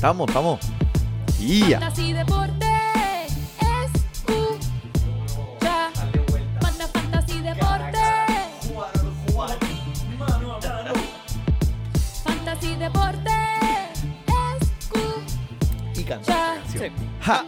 Estamos, estamos. Ya. Fantasy Deporte. Escucha. Manda Fantasy Deporte. Fantasy Deporte. Y Escucha. canción. Ja.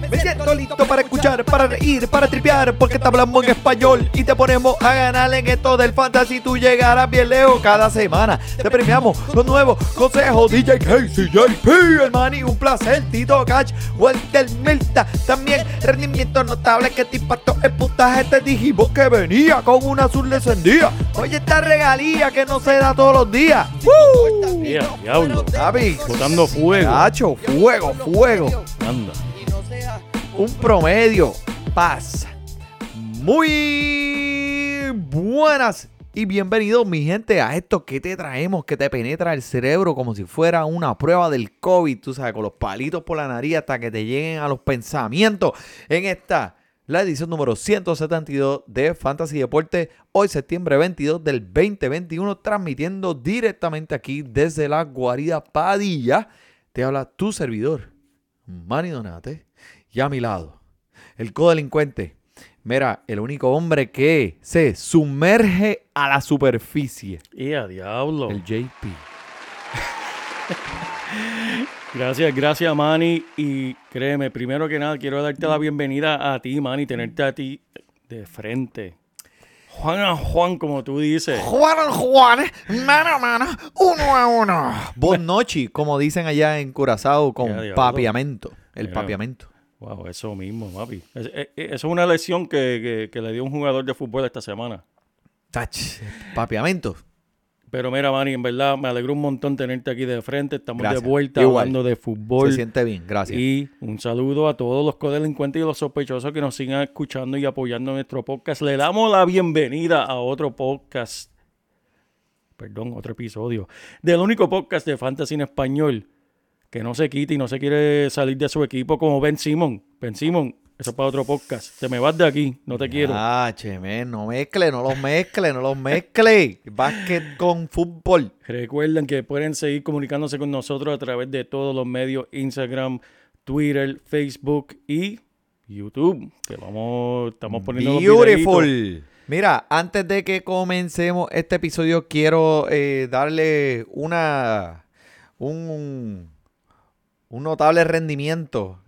Me siento listo para escuchar, para reír, para tripear, porque te hablamos en español y te ponemos a ganar en esto del fantasy. Tú llegarás bien lejos cada semana. Te premiamos con nuevos consejos. DJ Casey, JP, el Manny, un placer. Tito Catch, Walter Milta. También rendimiento notable que te impactó el puntaje. Te dijimos que venía con una azul encendida. Oye, esta regalía que no se da todos los días. ¡Woo! Mira, diablo. Papi, Botando fuego. Cacho, fuego, fuego. Anda. Un promedio. Paz. Muy buenas y bienvenidos, mi gente, a esto que te traemos, que te penetra el cerebro como si fuera una prueba del COVID. Tú sabes, con los palitos por la nariz hasta que te lleguen a los pensamientos. En esta, la edición número 172 de Fantasy Deporte, hoy septiembre 22 del 2021, transmitiendo directamente aquí desde la guarida Padilla. Te habla tu servidor, Manny Donate. Y a mi lado, el codelincuente. Mira, el único hombre que se sumerge a la superficie. Y a diablo. El JP. Gracias, gracias, Manny. Y créeme, primero que nada, quiero darte la bienvenida a ti, Manny, tenerte a ti de frente. Juan a Juan, como tú dices. Juan al Juan, mano a mano, uno a uno. Bon noche, como dicen allá en Curazao, con Ya, papiamento. El papiamento. Wow, eso mismo, papi. Es- es- es- Eso es una lección que, que- que le dio un jugador de fútbol esta semana. Tach, papiamento. Pero mira, Manny, en verdad me alegró un montón tenerte aquí de frente. Estamos Gracias. de vuelta Igual. hablando de fútbol. Se siente bien, gracias. Y un saludo a todos los codelincuentes y los sospechosos que nos sigan escuchando y apoyando nuestro podcast. Le damos la bienvenida a otro podcast, perdón, otro episodio, del único podcast de fantasy en español que no se quita y no se quiere salir de su equipo como Ben Simon. Ben Simon, eso es para otro podcast. Te me vas de aquí, no te quiero. Ah, che, no mezcle, no los mezcle, no los mezcle. Básquet con fútbol. Recuerden que pueden seguir comunicándose con nosotros a través de todos los medios, Instagram, Twitter, Facebook y YouTube. Que vamos, estamos poniendo los videitos. Beautiful. Mira, antes de que comencemos este episodio, quiero eh, darle una un, un notable rendimiento.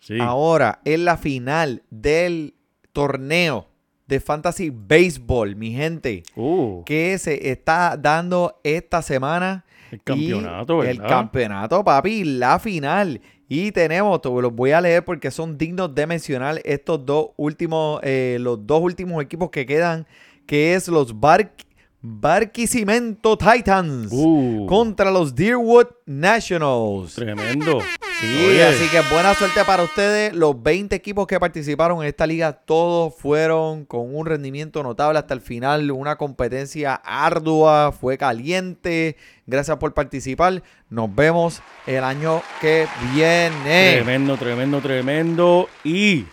Sí. Ahora en la final del torneo de Fantasy Baseball, mi gente, Uh, que se está dando esta semana. el campeonato, ¿verdad? El campeonato, papi, la final. Y tenemos, te los voy a leer porque son dignos de mencionar estos dos últimos, eh, los dos últimos equipos que quedan, que es los Bar Barquisimeto Titans Uh, contra los Deerwood Nationals. tremendo. Sí, Oye. así que buena suerte para ustedes. Los 20 equipos que participaron en esta liga, todos fueron con un rendimiento notable hasta el final. Una competencia ardua, fue caliente. Gracias por participar. Nos vemos el año que viene. Tremendo, tremendo, tremendo. Y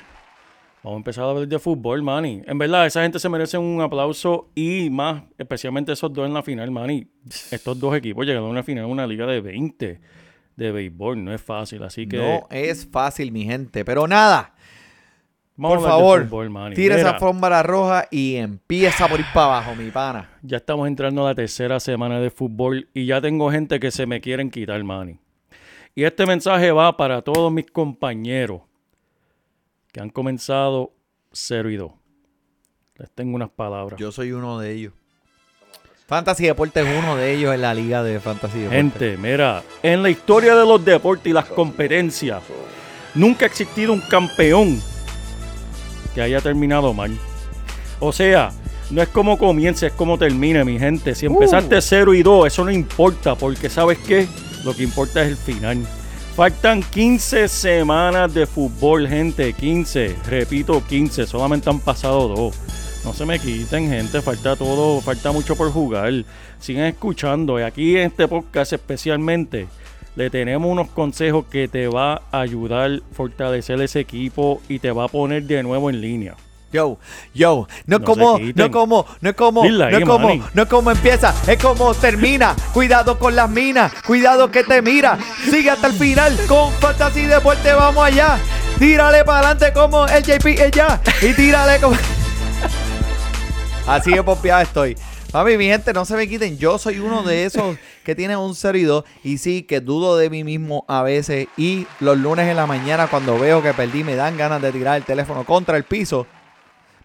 vamos a empezar a hablar de fútbol, Manny. En verdad, esa gente se merece un aplauso y más, especialmente esos dos en la final, Manny. Estos dos equipos llegaron a una final, una liga de 20 de béisbol. No es fácil, así que No es fácil, mi gente. Pero nada, vamos por favor, fútbol, tira esa alfombra roja y empieza por ir para abajo, mi pana. Ya estamos entrando a la tercera semana de fútbol y ya tengo gente que se me quieren quitar, Manny. Y este mensaje va para todos mis compañeros que han comenzado 0 y 2. Les tengo unas palabras. Yo soy uno de ellos. Fantasy Deporte es uno de ellos en la liga de Fantasy Deporte. Gente, mira, en la historia de los deportes y las competencias, nunca ha existido un campeón que haya terminado mal. O sea, no es como comience, es como termine, mi gente. Si empezaste 0 y 2, eso no importa, porque ¿sabes qué? Lo que importa es el final. Faltan 15 semanas de fútbol, gente. 15, repito, 15. Solamente han pasado dos. No se me quiten, gente. Falta todo, falta mucho por jugar. Sigan escuchando. Y aquí en este podcast especialmente le tenemos unos consejos que te va a ayudar a fortalecer ese equipo y te va a poner de nuevo en línea. Yo, yo, no es No como, no como, no es como, Dile ahí, no es como, Manny. no es como empieza, es como termina. Cuidado con las minas, cuidado que te mira. Sigue hasta el final con Fantasy Deporte, vamos allá. Tírale para adelante como el JP ella y tírale como. Así de pompeado estoy. Papi, mi gente, no se me quiten. Yo soy uno de esos que tiene un 0 y 2. Y sí, que dudo de mí mismo a veces. Y los lunes en la mañana, cuando veo que perdí, me dan ganas de tirar el teléfono contra el piso.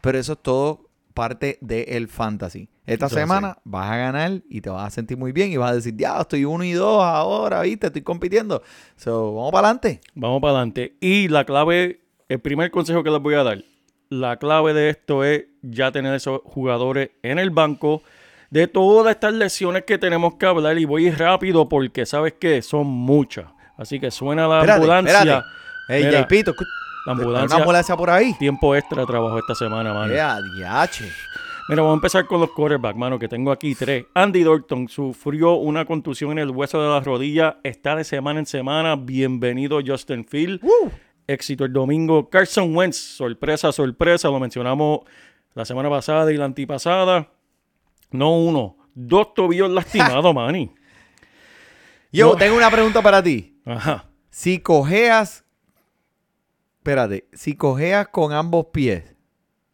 Pero eso es todo parte del fantasy. Esta semana vas a ganar y te vas a sentir muy bien. Y vas a decir, ya, estoy 1 y 2 ahora, ¿viste? Estoy compitiendo. So, vamos para adelante. Vamos para adelante. Y la clave, el primer consejo que les voy a dar, la clave de esto es ya tener esos jugadores en el banco. De todas estas lesiones que tenemos que hablar, y voy rápido porque sabes que son muchas. Así que suena la Espérate, ambulancia. espérate. Ey, Mira, JP, ¿tú- La ¿Una ambulancia. ambulancia por ahí? Tiempo extra trabajó esta semana, mano. Diache. Mira, vamos a empezar con los quarterbacks, mano, que tengo aquí tres. Andy Dalton sufrió una contusión en el hueso de la rodilla. Está de semana en semana. Bienvenido, Justin Field. Éxito el domingo. Carson Wentz, sorpresa, sorpresa. Lo mencionamos la semana pasada y la antipasada. No uno, dos tobillos lastimados, Manny. Yo No. tengo una pregunta para ti. Ajá. Si cojeas, espérate, si cojeas con ambos pies,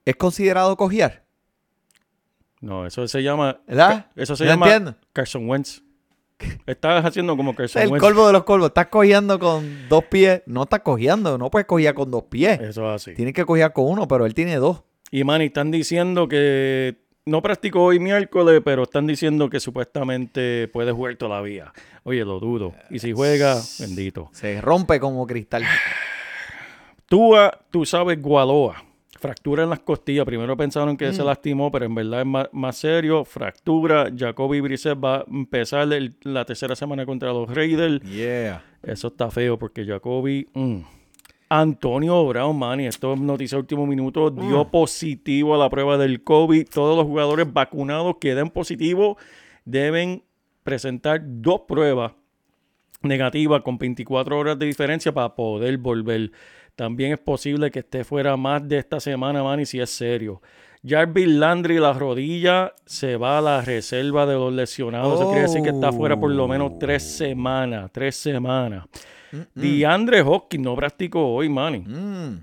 ¿es considerado cojear? No, eso se llama. ¿Verdad? Eso se llama entiendo. Carson Wentz. Estás haciendo como Carson El Wentz. colmo de los colmos. Estás cojeando con dos pies. No estás cojeando. No puedes cojear con dos pies. Eso es así. Tienes que cojear con uno, pero él tiene dos. Y Manny, están diciendo que no practicó hoy miércoles, pero están diciendo que supuestamente puede jugar todavía. Oye, lo dudo. Y si juega, bendito. Se rompe como cristal. Tú, ah, tú sabes, Gualoa. Fractura en las costillas. Primero pensaron que se lastimó, pero en verdad es más, más serio. Fractura. Jacoby Brissett va a empezar el- la tercera semana contra los Raiders. Yeah. Eso está feo porque Jacoby. mm. Antonio Brown, Manny, esto es noticia de último minuto, dio positivo a la prueba del COVID. Todos los jugadores vacunados que den positivo deben presentar dos pruebas negativas con 24 horas de diferencia para poder volver. También es posible que esté fuera más de esta semana, Manny, si es serio. Jarvis Landry, la rodilla, se va a la reserva de los lesionados. Eso quiere decir que está fuera por lo menos tres semanas. Tres semanas. DeAndre Hopkins no practicó hoy, Manny. Mm.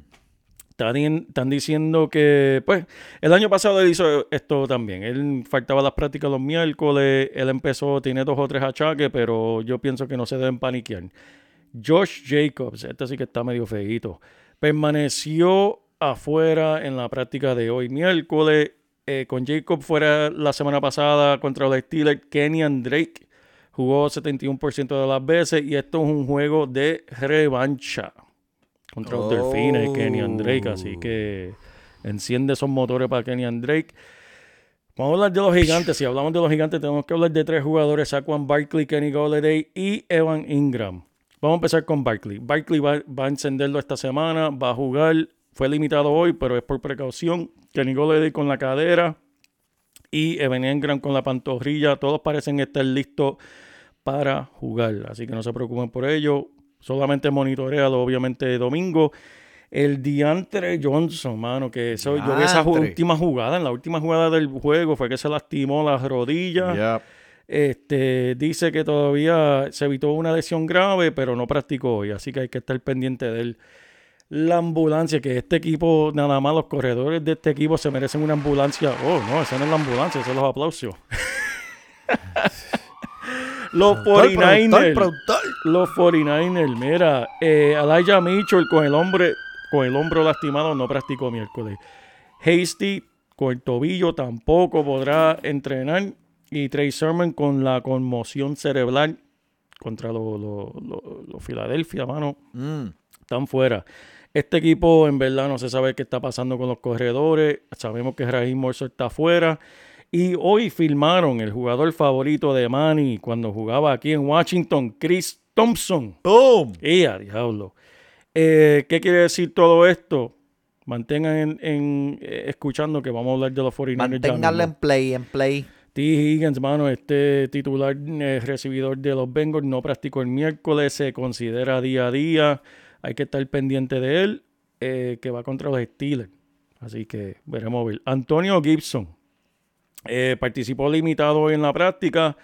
Están, están diciendo que, pues, el año pasado él hizo esto también. Él faltaba las prácticas los miércoles. Él empezó, tiene dos o tres achaques, pero yo pienso que no se deben paniquear. Josh Jacobs, este sí que está medio feíto, permaneció afuera en la práctica de hoy miércoles. Eh, con Jacob fuera la semana pasada contra los Steelers, Kenyan Drake jugó 71% de las veces y esto es un juego de revancha contra los Oh. Delfines, Kenyan Drake. Así que enciende esos motores para Kenyan Drake. Vamos a hablar de los gigantes. Si hablamos de los gigantes, tenemos que hablar de tres jugadores: Saquon Barkley, Kenny Golladay y Evan Ingram. Vamos a empezar con Barkley. Barkley va, va a encenderlo esta semana, va a jugar. Fue limitado hoy, pero es por precaución. Kenny Golladay con la cadera y Evan Ingram con la pantorrilla. Todos parecen estar listos para jugar. Así que no se preocupen por ello. Solamente monitorealo, obviamente, domingo. El Diantre Johnson, mano, que eso, yo vi esa última jugada, en la última jugada del juego fue que se lastimó la rodilla. Yeah. Este, dice que todavía se evitó una lesión grave, pero no practicó hoy, así que hay que estar pendiente de él. La ambulancia, que este equipo, nada más los corredores de este equipo se merecen una ambulancia. Oh, no, esa no es la ambulancia, esos son los aplausos. los Productor, productor, 49ers. productor. Los 49ers, mira, eh, Elijah Mitchell con el hombre, con el hombro lastimado no practicó miércoles. Hasty con el tobillo tampoco podrá entrenar. Y Trey Sermon con la conmoción cerebral contra los los- los Philadelphia, mano Mm. están fuera. Este equipo, en verdad, no se sabe qué está pasando con los corredores. Sabemos que Raheem Morso está fuera. Y hoy filmaron el jugador favorito de Manny cuando jugaba aquí en Washington, Chris Thompson. Boom. ¡Y a diablo! Eh, ¿Qué quiere decir todo esto? Mantengan en, en, eh, escuchando que vamos a hablar de los 49ers. ya Manténganlo mismo. en play, en play. T. Higgins, mano, este titular eh, recibidor de los Bengals no practicó el miércoles, se considera día a día. Hay que estar pendiente de él, eh, que va contra los Steelers. Así que veremos ver. Antonio Gibson eh, participó limitado en la práctica.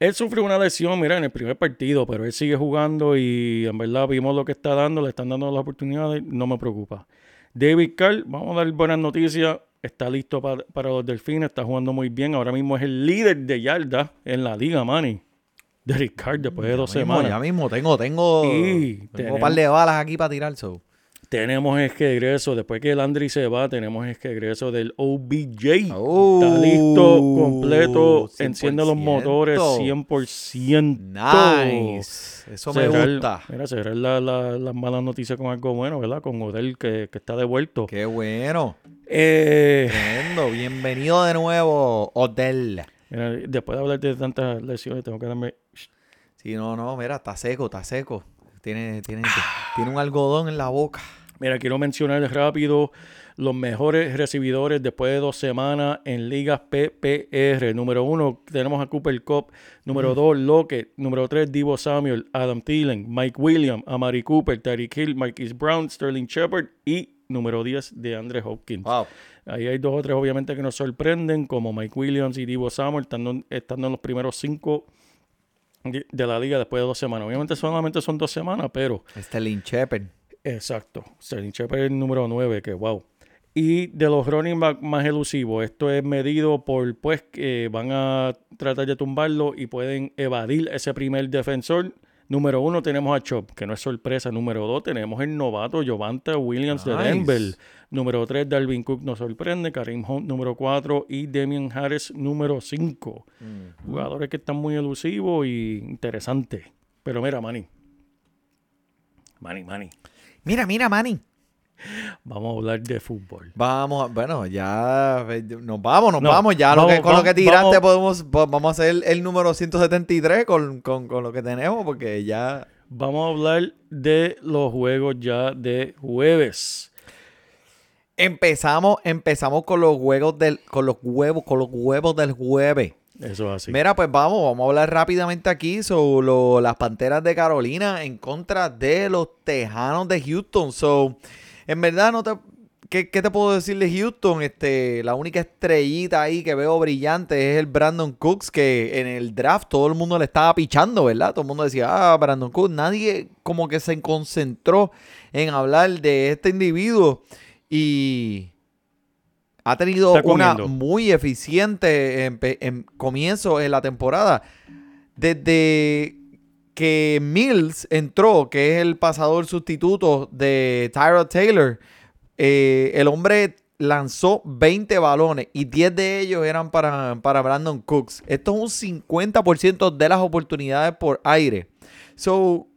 Él sufrió una lesión, mira, en el primer partido, pero él sigue jugando y en verdad vimos lo que está dando, le están dando las oportunidades, no me preocupa. David Carr, vamos a dar buenas noticias, está listo para, para los delfines, está jugando muy bien, ahora mismo es el líder de yarda en la liga, Manny. Derek Carr, después de dos Ya mismo, semanas. Ya mismo, tengo, tengo, Y tengo tenemos- un par de balas aquí para tirar. So. Tenemos es que egreso, después que Landry se va, tenemos es que egreso del OBJ. Oh, Está listo, completo, enciende los 100%. motores 100%. Nice. Eso me gusta. Mira, cerrar la- la- las malas noticias con algo bueno, ¿verdad? Con Odell que, que está devuelto. Qué bueno. Eh, Tremendo. Bienvenido de nuevo, Odell. mira, después de hablar de tantas lesiones, tengo que darme... Sí, no, no, mira, está seco, está seco. Tiene, tiene, tiene un algodón en la boca. Mira, quiero mencionar rápido los mejores recibidores después de dos semanas en ligas PPR. Número uno, tenemos a Cooper Cup. Número dos, Lockett. Número tres, Divo Samuel, Adam Thielen, Mike Williams, Amari Cooper, Tyreek Hill, Marquise Brown, Sterling Shepard y número 10 de Andre Hopkins. Wow. Ahí hay dos o tres obviamente que nos sorprenden, como Mike Williams y Divo Samuel, estando, estando en los primeros cinco de la liga después de dos semanas. Obviamente solamente son dos semanas, pero Sterling Shepard. Exacto. Sterling Shepard es el número 9, que wow. Y de los running back más elusivos, esto es medido por, pues, que van a tratar de tumbarlo y pueden evadir ese primer defensor. Número uno tenemos a Chop, que no es sorpresa. Número dos tenemos el novato Jovanta Williams de. Denver. Número tres, Dalvin Cook nos sorprende. Karim Hunt, número cuatro. Y Damian Harris, número cinco. Jugadores que están muy elusivos y interesantes. Pero mira, Manny. Manny, Manny. Mira, mira, Manny. Vamos a hablar de fútbol. Vamos, a- bueno, ya eh, nos vamos, nos No, vamos. Ya lo vamos, que, con lo que tiraste vamos. podemos, po- vamos a hacer el, el número 173 con, con, con lo que tenemos, porque ya Vamos a hablar de los juegos ya de jueves. empezamos, empezamos con los huevos del, con los huevos, con los huevos del jueves. Eso es así. Mira, pues vamos, vamos a hablar rápidamente aquí sobre las Panteras de Carolina en contra de los Tejanos de Houston. So, en verdad no te ¿qué, qué te puedo decir de Houston? Este, la única estrellita ahí que veo brillante es el Brandon Cooks que en el draft todo el mundo le estaba pichando, ¿verdad? Todo el mundo decía, "Ah, Brandon Cooks." Nadie como que se concentró en hablar de este individuo y ha tenido una muy eficiente comienzo en la temporada. Desde que Mills entró, que es el pasador sustituto de Tyrod Taylor, eh, el hombre lanzó 20 balones y 10 de ellos eran para, para Brandon Cooks. Esto es un 50% de las oportunidades por aire. So,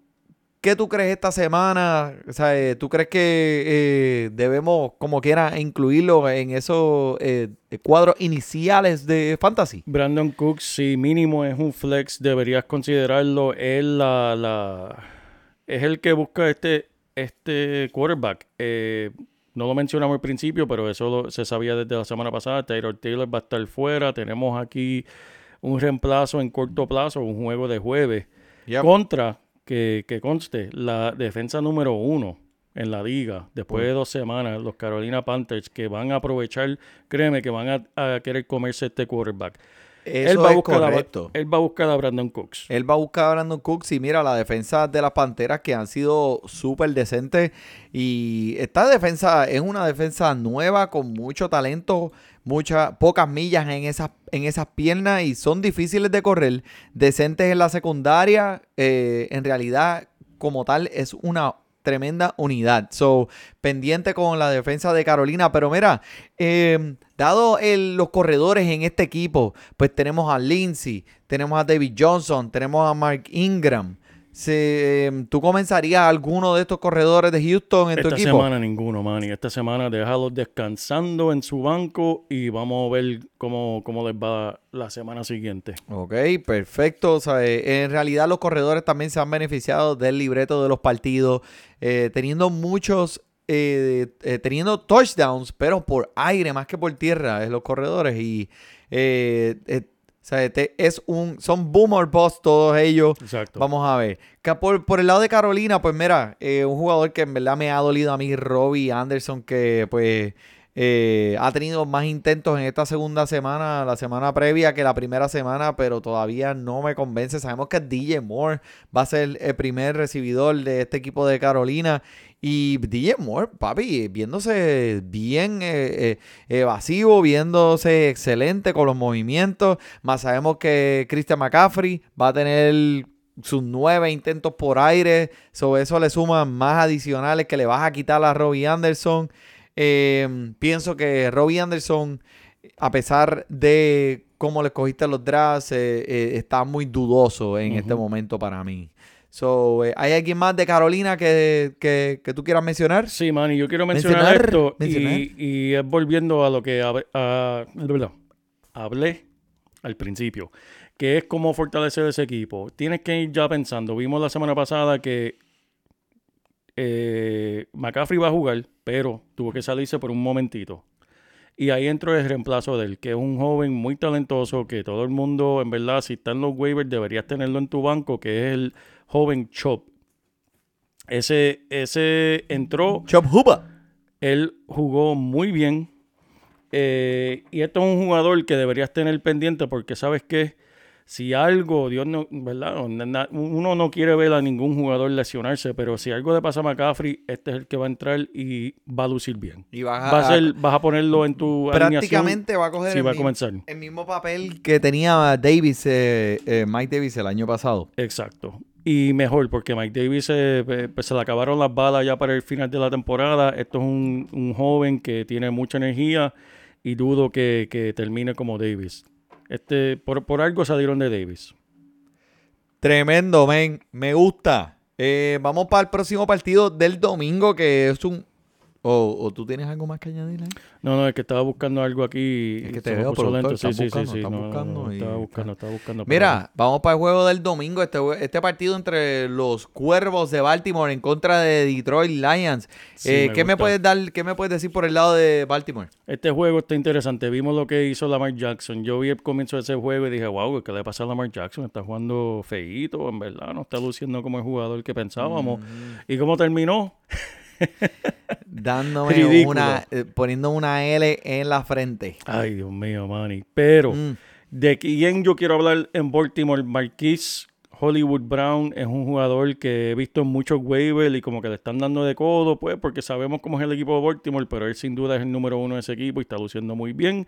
¿Qué tú crees esta semana? O sea, eh, ¿Tú crees que eh, debemos, como quiera, incluirlo en esos eh, cuadros iniciales de Fantasy? Brandon Cooks, si mínimo es un flex, deberías considerarlo. Él la, la- es el que busca este, este quarterback. Eh, no lo mencionamos al principio, pero eso lo- se sabía desde la semana pasada. Taylor Taylor va a estar fuera. Tenemos aquí un reemplazo en corto plazo, un juego de jueves. Yep. Contra, que, que conste, la defensa número uno en la liga, después de dos semanas, los Carolina Panthers, que van a aprovechar, créeme que van a, a querer comerse este quarterback. Eso él, va a es buscar a, correcto. él va a buscar a Brandon Cooks. Él va a buscar a Brandon Cooks y mira, la defensa de las Panteras que han sido súper decentes y esta defensa es una defensa nueva con mucho talento, muchas pocas millas en esas, en esas piernas y son difíciles de correr, decentes en la secundaria, eh, en realidad como tal es una tremenda unidad. So, pendiente con la defensa de Carolina. Pero mira, eh, dado el- los corredores en este equipo, pues tenemos a Lindsey, tenemos a David Johnson, tenemos a Mark Ingram. Se, eh, ¿Tú comenzarías alguno de estos corredores de Houston en tu Esta equipo? semana ninguno, Manny. Esta semana déjalos descansando en su banco y vamos a ver cómo, cómo les va la semana siguiente. Ok, perfecto. O sea, eh, en realidad los corredores también se han beneficiado del libreto de los partidos, eh, teniendo muchos, eh, eh, teniendo touchdowns, pero por aire más que por tierra, es los corredores. Y eh, o sea, este es un, son boomer bust todos ellos. Exacto. Vamos a ver. Por, por el lado de Carolina, pues mira, eh, un jugador que en verdad me ha dolido a mí, Robbie Anderson, que pues Eh, ha tenido más intentos en esta segunda semana, la semana previa, que la primera semana, pero todavía no me convence. Sabemos que DJ Moore va a ser el primer recibidor de este equipo de Carolina. Y DJ Moore, papi, viéndose bien eh, eh, evasivo, viéndose excelente con los movimientos. Más sabemos que Christian McCaffrey va a tener sus nueve intentos por aire. Sobre eso le suman más adicionales que le vas a quitar a Robbie Anderson. Eh, pienso que Robbie Anderson, a pesar de cómo le escogiste los drafts, eh, eh, está muy dudoso en este momento para mí. So, eh, ¿Hay alguien más de Carolina que, que- que tú quieras mencionar? Sí, man, y yo quiero mencionar, Mencionar, esto mencionar. Y, y es volviendo a lo que hab- a- hablé al principio, que es cómo fortalecer ese equipo. Tienes que ir ya pensando. Vimos la semana pasada que eh, McCaffrey va a jugar, pero tuvo que salirse por un momentito. Y ahí entró el reemplazo de él, que es un joven muy talentoso, que todo el mundo, en verdad, si está en los waivers, deberías tenerlo en tu banco, que es el joven Chop. Ese, ese entró, Chop Huba. él jugó muy bien. eh, y esto es un jugador que deberías tener pendiente porque sabes que si algo, Dios no, ¿verdad? Uno no quiere ver a ningún jugador lesionarse, pero si algo le pasa a McCaffrey, este es el que va a entrar y va a lucir bien. Y vas Va a ser, vas a ponerlo en tu prácticamente va a coger el, va a mi- comenzar. el mismo papel que tenía Davis, eh, eh, Mike Davis el año pasado. Exacto. Y mejor, porque Mike Davis eh, pues, se le acabaron las balas ya para el final de la temporada. Esto es un, un joven que tiene mucha energía y dudo que, que termine como Davis. Este, por, por algo salieron de Davis. Tremendo, men. Me gusta. Eh, vamos para el próximo partido del domingo, que es un... O, o tú tienes algo más que añadir ahí? No, no, es que estaba buscando algo aquí. Es que te veo, productor, lento. Sí, sí, sí, sí. No, buscando y- estaba buscando, estaba buscando. Mira, vamos para el juego del domingo. Este, este partido entre los Cuervos de Baltimore en contra de Detroit Lions. Sí, Eh, me ¿qué, me puedes dar, ¿Qué me puedes decir por el lado de Baltimore? Este juego está interesante. Vimos lo que hizo Lamar Jackson. Yo vi el comienzo de ese juego y dije, wow, ¿qué le pasa a Lamar Jackson? Está jugando feíto, en verdad. No está luciendo como el jugador que pensábamos. ¿Y cómo terminó? Dándome Ridículo. una... eh, poniendo una L en la frente. Ay, Dios mío, Manny. Pero, Mm. de quién yo quiero hablar en Baltimore, Marquise Hollywood Brown es un jugador que he visto en muchos waivers y como que le están dando de codo, pues, porque sabemos cómo es el equipo de Baltimore, pero él sin duda es el número uno de ese equipo y está luciendo muy bien.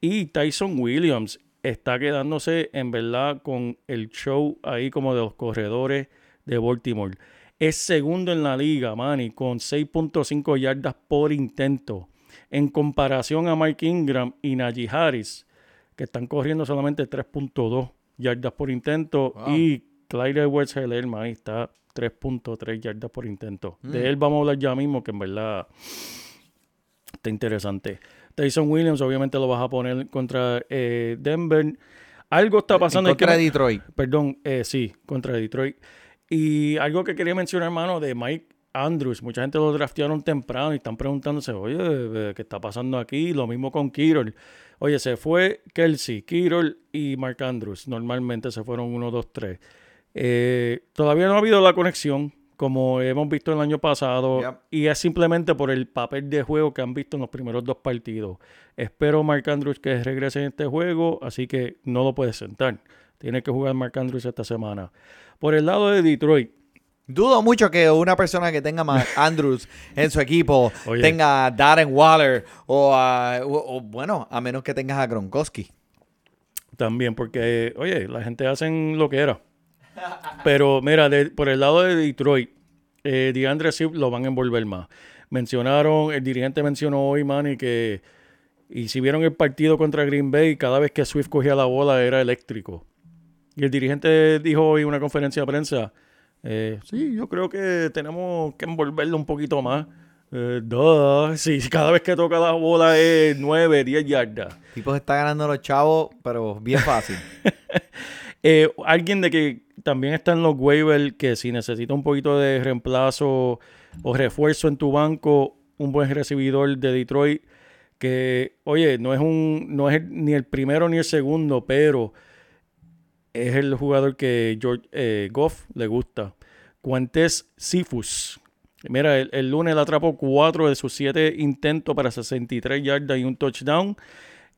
Y Tyson Williams está quedándose en verdad con el show ahí como de los corredores de Baltimore. Es segundo en la liga, Manny, con 6.5 yardas por intento. En comparación a Mike Ingram y Najee Harris, que están corriendo solamente 3.2 yardas por intento. Wow. Y Clyde edwards helaire ahí está 3.3 yardas por intento. Mm. De él vamos a hablar ya mismo, que en verdad está interesante. Tyson Williams, obviamente lo vas a poner contra eh, Denver. Algo está pasando. En que contra Detroit. Perdón, eh, sí, contra Detroit. Y algo que quería mencionar, hermano, de Mike Andrews. Mucha gente lo draftearon temprano y están preguntándose, oye, eh, ¿qué está pasando aquí? Lo mismo con Kirol. Oye, se fue Kelsey, Kirol y Mark Andrews. Normalmente se fueron 1, 2, 3. todavía no ha habido la conexión, como hemos visto el año pasado. Yep. Y es simplemente por el papel de juego que han visto en los primeros dos partidos. Espero Mark Andrews que regrese en este juego, así que no lo puedes sentar. Tiene que jugar Mark Andrews esta semana. Por el lado de Detroit, Dudo mucho que una persona que tenga más Andrews en su equipo Oye. tenga a Darren Waller o, a- o- o, bueno, a menos que tengas a Gronkowski. También, porque, oye, la gente hacen lo que era. Pero mira, de- por el lado de Detroit, eh, DeAndre Swift lo van a envolver más. Mencionaron, el dirigente mencionó hoy, Manny, que, y si vieron el partido contra Green Bay, cada vez que Swift cogía la bola era eléctrico. Y el dirigente dijo hoy en una conferencia de prensa, eh, sí, yo creo que tenemos que envolverlo un poquito más. Eh, duh. Sí, cada vez que toca la bola es 9, 10 yardas. Tipo se está ganando los chavos, pero bien fácil. Eh, alguien de que también está en los waivers, que si necesita un poquito de reemplazo o refuerzo en tu banco, un buen recibidor de Detroit, que, oye, no es un, no es ni el primero ni el segundo, pero es el jugador que George eh, Goff le gusta. Cuantes Sifus. Mira, el, el lunes él atrapó cuatro de sus siete intentos para 63 yardas y un touchdown.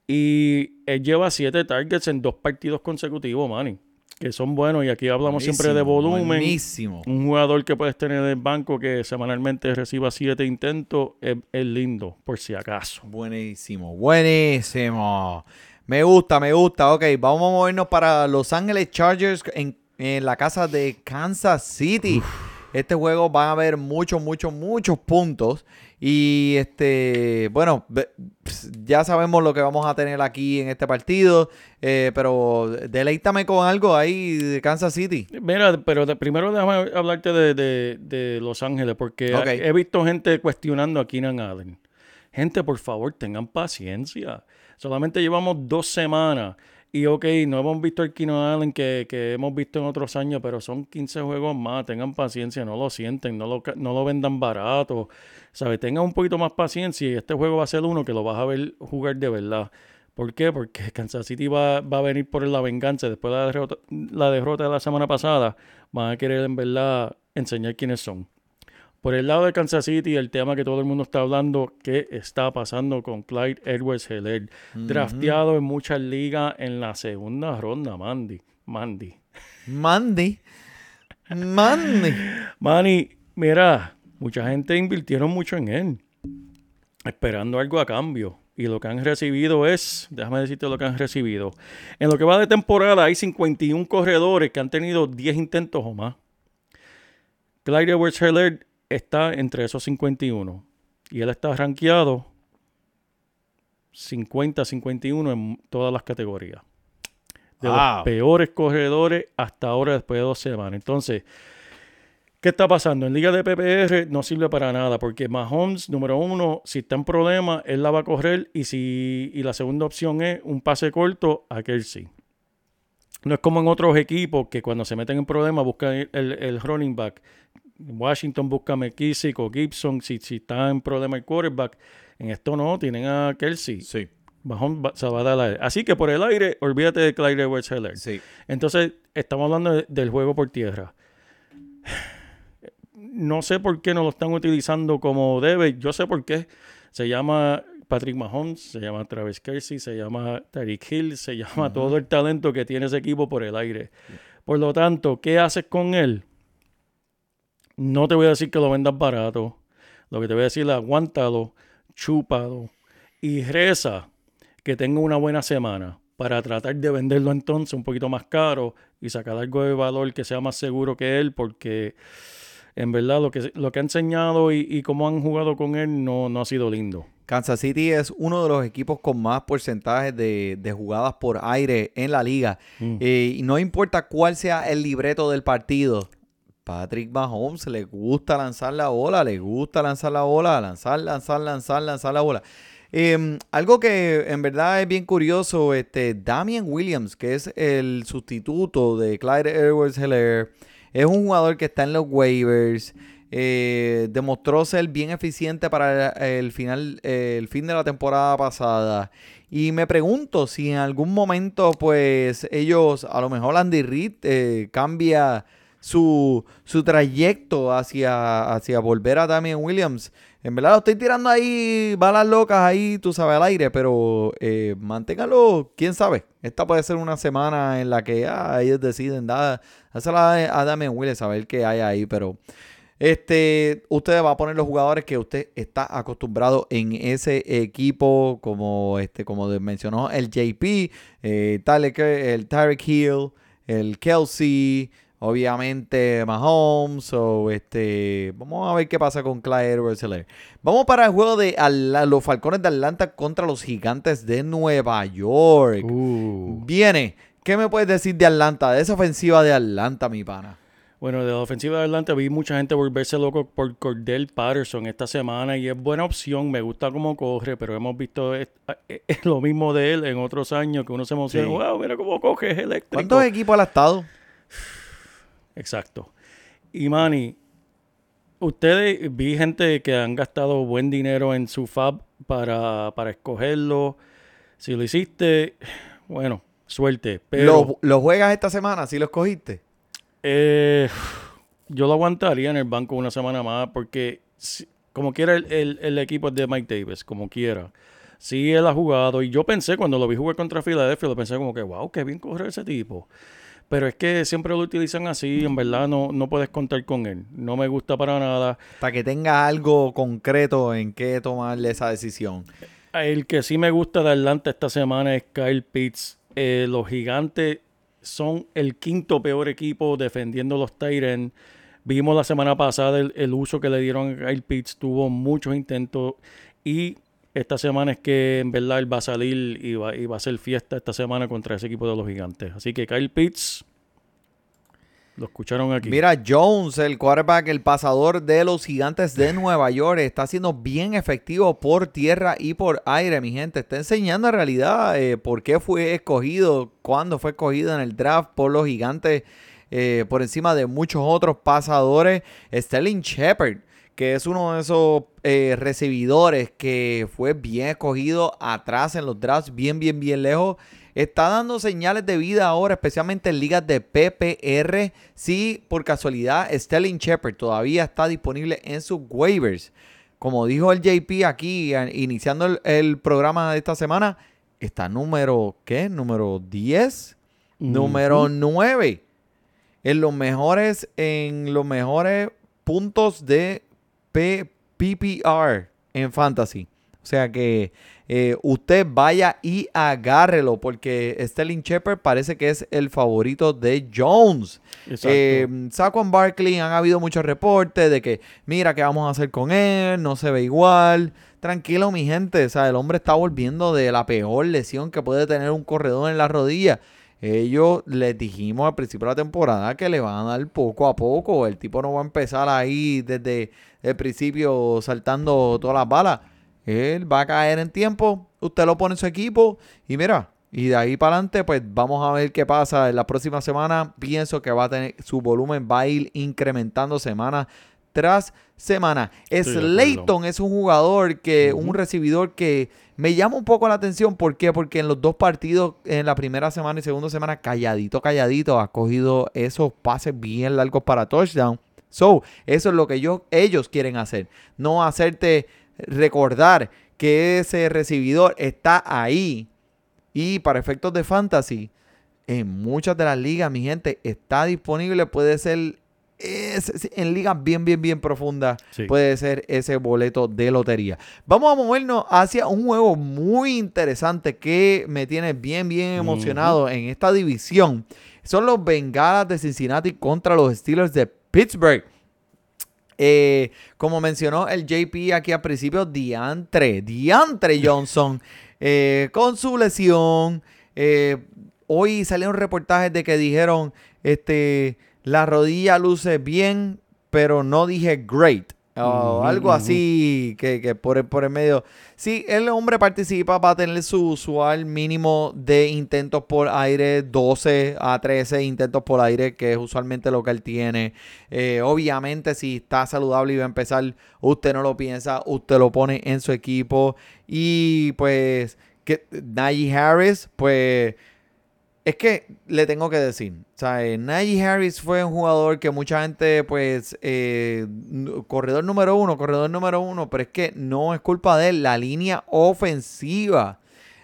Y él lleva siete targets en dos partidos consecutivos, Manny. Que son buenos. Y aquí hablamos siempre de volumen. Buenísimo. Un jugador que puedes tener en el banco que semanalmente reciba siete intentos es, es lindo, por si acaso. Buenísimo, buenísimo. Me gusta, me gusta. Ok, vamos a movernos para Los Ángeles Chargers en, en la casa de Kansas City. Este juego va a haber muchos, muchos, muchos puntos. Y este, bueno, ya sabemos lo que vamos a tener aquí en este partido. eh, pero deleítame con algo ahí de Kansas City. Mira, pero de- primero déjame hablarte de, de- de Los Ángeles, porque he visto gente cuestionando a Keenan Allen. Gente, por favor, tengan paciencia. Solamente llevamos dos semanas. Y ok, no hemos visto el Keenan Allen que, que hemos visto en otros años, pero son 15 juegos más. Tengan paciencia, no lo sienten, no lo, no lo vendan barato. ¿Sabes? Tengan un poquito más paciencia y este juego va a ser uno que lo vas a ver jugar de verdad. ¿Por qué? Porque Kansas City va, va a venir por la venganza. Después de la derrota, la derrota de la semana pasada, van a querer en verdad enseñar quiénes son. Por el lado de Kansas City, el tema que todo el mundo está hablando, ¿qué está pasando con Clyde Edwards Heller? Drafteado en muchas ligas en la segunda ronda, Mandy. Mandy. Mandy. Mandy. Manny, mira, mucha gente invirtieron mucho en él, esperando algo a cambio. Y lo que han recibido es, déjame decirte lo que han recibido. En lo que va de temporada hay 51 corredores que han tenido 10 intentos o más. Clyde Edwards Heller está entre esos 51. Y él está rankeado 50-51 en todas las categorías. De Wow. los peores corredores hasta ahora después de dos semanas. Entonces, ¿Qué está pasando? En Liga de PPR no sirve para nada porque Mahomes, número uno, si está en problema, él la va a correr y, si, y la segunda opción es un pase corto a Kelsey. No es como en otros equipos que cuando se meten en problemas buscan el, el- el running back. Washington busca a McKissick o Gibson si, si está en problema el quarterback. En esto no, tienen a Kelsey. Sí, Mahomes va- se va a dar al aire. Así que por el aire, olvídate de Clyde Edwards Heller. sí. Entonces, estamos hablando de- del juego por tierra. No sé por qué no lo están utilizando como debe. Yo sé por qué. Se llama Patrick Mahomes, se llama Travis Kelsey, se llama Tyreek Hill, se llama todo el talento que tiene ese equipo por el aire. Por lo tanto, ¿qué haces con él? No te voy a decir que lo vendas barato. Lo que te voy a decir es aguántalo, chúpalo y reza que tenga una buena semana para tratar de venderlo entonces un poquito más caro y sacar algo de valor que sea más seguro que él porque en verdad lo que, lo que ha enseñado y, y cómo han jugado con él no, no ha sido lindo. Kansas City es uno de los equipos con más porcentajes de, de jugadas por aire en la liga. Mm. Eh, y no importa cuál sea el libreto del partido. Patrick Mahomes le gusta lanzar la bola, le gusta lanzar la bola, lanzar, lanzar, lanzar, lanzar la bola. Eh, algo que en verdad es bien curioso, este Damian Williams, que es el sustituto de Clyde Edwards Heller, es un jugador que está en los waivers. eh, demostró ser bien eficiente para el, final, el fin de la temporada pasada. Y me pregunto si en algún momento, pues, ellos, a lo mejor Andy Reid eh, cambia su, su trayecto hacia, hacia volver a Damian Williams. En verdad lo estoy tirando ahí, balas locas ahí, tú sabes, al aire, pero eh, manténgalo, quién sabe. Esta puede ser una semana en la que ah, ellos deciden dar, a, Damian Williams a ver qué hay ahí, pero este, usted va a poner los jugadores que usted está acostumbrado en ese equipo, como este, como mencionó el JP, eh, el Tyreek Hill, el Kelsey, obviamente Mahomes, o este, vamos a ver qué pasa con Clyde edwards Vamos para el juego de los Falcones de Atlanta contra los Gigantes de Nueva York. Uh. Viene, ¿qué me puedes decir de Atlanta, de esa ofensiva de Atlanta, mi pana? Bueno, de la ofensiva de adelante vi mucha gente volverse loco por Cordell Patterson esta semana y es buena opción, me gusta cómo corre, pero hemos visto es- es lo mismo de él en otros años que uno se emociona, Sí. wow, mira cómo coge, es eléctrico. ¿Cuántos equipos ha estado? Exacto. Y Manny, ustedes vi gente que han gastado buen dinero en su fab para, para escogerlo. Si lo hiciste, bueno, suerte. Pero ¿Lo, lo juegas esta semana? ¿Sí lo escogiste? eh, yo lo aguantaría en el banco una semana más porque si- como quiera el, el- el equipo es de Mike Davis, como quiera. Sí, él ha jugado y yo pensé cuando lo vi jugar contra Filadelfia, lo pensé como que, wow, qué bien corre ese tipo. Pero es que siempre lo utilizan así, en verdad no, no puedes contar con él. No me gusta para nada. Para que tenga algo concreto en qué tomarle esa decisión. El que sí me gusta de Atlanta esta semana es Kyle Pitts. Eh, los gigantes son el quinto peor equipo defendiendo los Tyrants. Vimos la semana pasada el, el uso que le dieron a Kyle Pitts. Tuvo muchos intentos. Y esta semana es que en verdad él va a salir y va, y va a hacer fiesta esta semana contra ese equipo de los gigantes. Así que Kyle Pitts, lo escucharon aquí. Mira, Jones, el quarterback, el pasador de los gigantes de Nueva York, está siendo bien efectivo por tierra y por aire, mi gente. Está enseñando en realidad eh, por qué fue escogido, cuándo fue escogido en el draft por los gigantes eh, por encima de muchos otros pasadores. Sterling Shepard, que es uno de esos eh, recibidores que fue bien escogido atrás en los drafts, bien, bien, bien lejos. Está dando señales de vida ahora, especialmente en ligas de PPR. Si por casualidad Sterling Shepard todavía está disponible en sus waivers. Como dijo el JP aquí, iniciando el, el programa de esta semana, está número, ¿qué? Número 10, número Ujú. 9. En los mejores, en los mejores puntos de P- PPR en Fantasy. O sea que eh, usted vaya y agárrelo porque Sterling Shepard parece que es el favorito de Jones. Eh, Saquon Barkley han habido muchos reportes de que mira qué vamos a hacer con él, no se ve igual. Tranquilo mi gente, o sea, el hombre está volviendo de la peor lesión que puede tener un corredor en la rodilla. Ellos les dijimos al principio de la temporada que le van a dar poco a poco. El tipo no va a empezar ahí desde el principio saltando todas las balas. Él va a caer en tiempo. Usted lo pone en su equipo y mira. Y de ahí para adelante, pues vamos a ver qué pasa en la próxima semana. Pienso que va a tener su volumen va a ir incrementando semana tras semana. acuerdo. Slayton es un jugador que, un recibidor que me llama un poco la atención. ¿Por qué? Porque en los dos partidos, en la primera semana y segunda semana, calladito, calladito, ha cogido esos pases bien largos para touchdown. So, eso es lo que ellos, ellos quieren hacer. No hacerte recordar que ese recibidor está ahí. Y para efectos de fantasy, en muchas de las ligas, mi gente, está disponible. Puede ser es- en ligas bien, bien, bien profundas. Sí. Puede ser ese boleto de lotería. Vamos a movernos hacia un juego muy interesante que me tiene bien, bien emocionado en esta división. Son los Bengalas de Cincinnati contra los Steelers de Pittsburgh. Eh, como mencionó el JP aquí al principio, Diantre, Diantre Johnson, eh, con su lesión. eh, hoy salieron reportajes de que dijeron, este, la rodilla luce bien, pero no dije great. O algo así que, que por, el, por el medio. Si el hombre participa, va a tener su usual mínimo de intentos por aire, 12 a 13 intentos por aire, que es usualmente lo que él tiene. Eh, obviamente, si está saludable y va a empezar, usted no lo piensa, usted lo pone en su equipo. Y pues, que Najee Harris, pues. Es que le tengo que decir, o sea, eh, Najee Harris fue un jugador que mucha gente, pues, eh, corredor número uno, corredor número uno, pero es que no es culpa de él. La línea ofensiva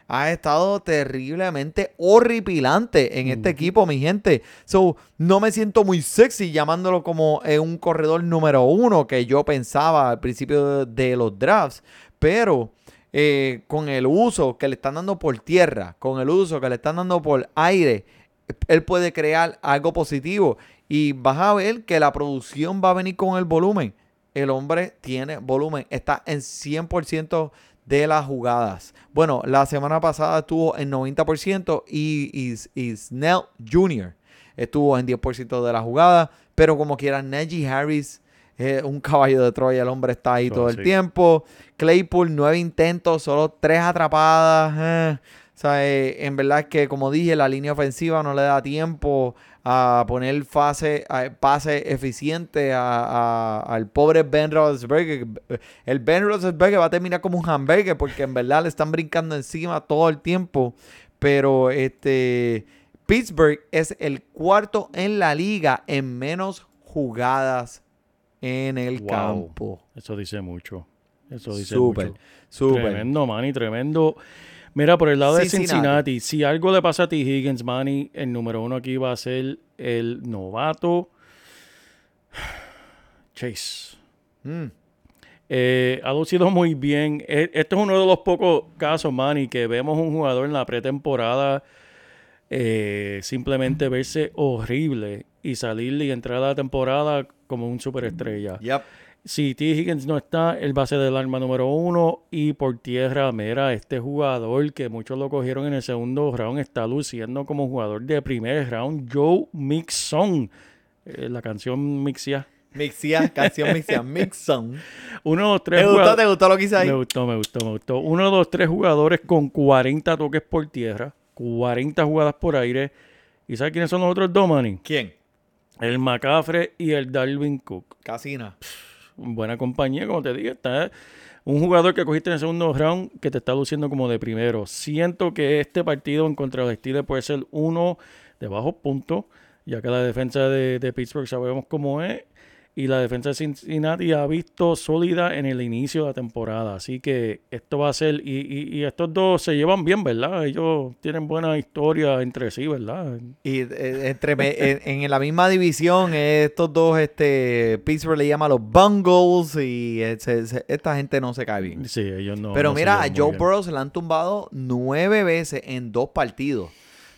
ha estado terriblemente horripilante en este equipo, mi gente. So, no me siento muy sexy llamándolo como eh, un corredor número uno que yo pensaba al principio de los drafts, pero eh, con el uso que le están dando por tierra, con el uso que le están dando por aire, él puede crear algo positivo y vas a ver que la producción va a venir con el volumen. El hombre tiene volumen, está en 100% de las jugadas. Bueno, la semana pasada estuvo en 90% y, y, y Snell Jr. estuvo en 10% de la jugada, pero como quiera, Najee Harris es un caballo de Troya, el hombre está ahí Oh, todo el tiempo. Claypool, nueve intentos, solo tres atrapadas. eh. O sea, eh, en verdad es que, como dije, la línea ofensiva no le da tiempo a poner fase, a- pase eficiente a- a- al pobre Ben Roethlisberger. El Ben Roethlisberger va a terminar como un hamburger porque en verdad le están brincando encima todo el tiempo. Pero este Pittsburgh es el cuarto en la liga en menos jugadas en el Wow. campo. Eso dice mucho. Eso dice Súper, mucho. súper. Tremendo, Manny, tremendo. Mira, por el lado de Cincinnati. Si algo le pasa a T. Higgins, Manny, el número uno aquí va a ser el novato Chase. Mm. Eh, ha lucido muy bien. Este es uno de los pocos casos, Manny, que vemos un jugador en la pretemporada eh, simplemente verse horrible y salir y entrar a la temporada como un superestrella. Yep. Si T. Higgins no está, él va a ser el arma número uno. Y por tierra, mira, este jugador que muchos lo cogieron en el segundo round está luciendo como jugador de primer round, Joe Mixon. Eh, la canción Mixia. Mixia, canción Mixia, Mixon. Uno de los tres ¿Te gustó, te gustó lo que hice ahí? Me gustó, me gustó, me gustó. Uno de los tres jugadores con 40 toques por tierra, 40 jugadas por aire. ¿Y sabes quiénes son los otros dos, Manny? ¿Quién? El McCaffrey y el Darwin Cook. Casina. buena compañía, como te dije. Está un jugador que cogiste en el segundo round que te está luciendo como de primero. Siento que este partido en contra de Steelers puede ser uno de bajos puntos, ya que la defensa de, de Pittsburgh sabemos cómo es. Y la defensa de Cincinnati ha visto sólida en el inicio de la temporada. Así que esto va a ser. Y, y- y estos dos se llevan bien, ¿verdad? Ellos tienen buena historia entre sí, ¿verdad? Y eh, entre en, en la misma división, eh, estos dos, este, Pittsburgh le llama los Bungles y eh, se- se- esta gente no se cae bien. Sí, ellos no. Pero no mira, a Joe. Burrow se le han tumbado nueve veces en dos partidos.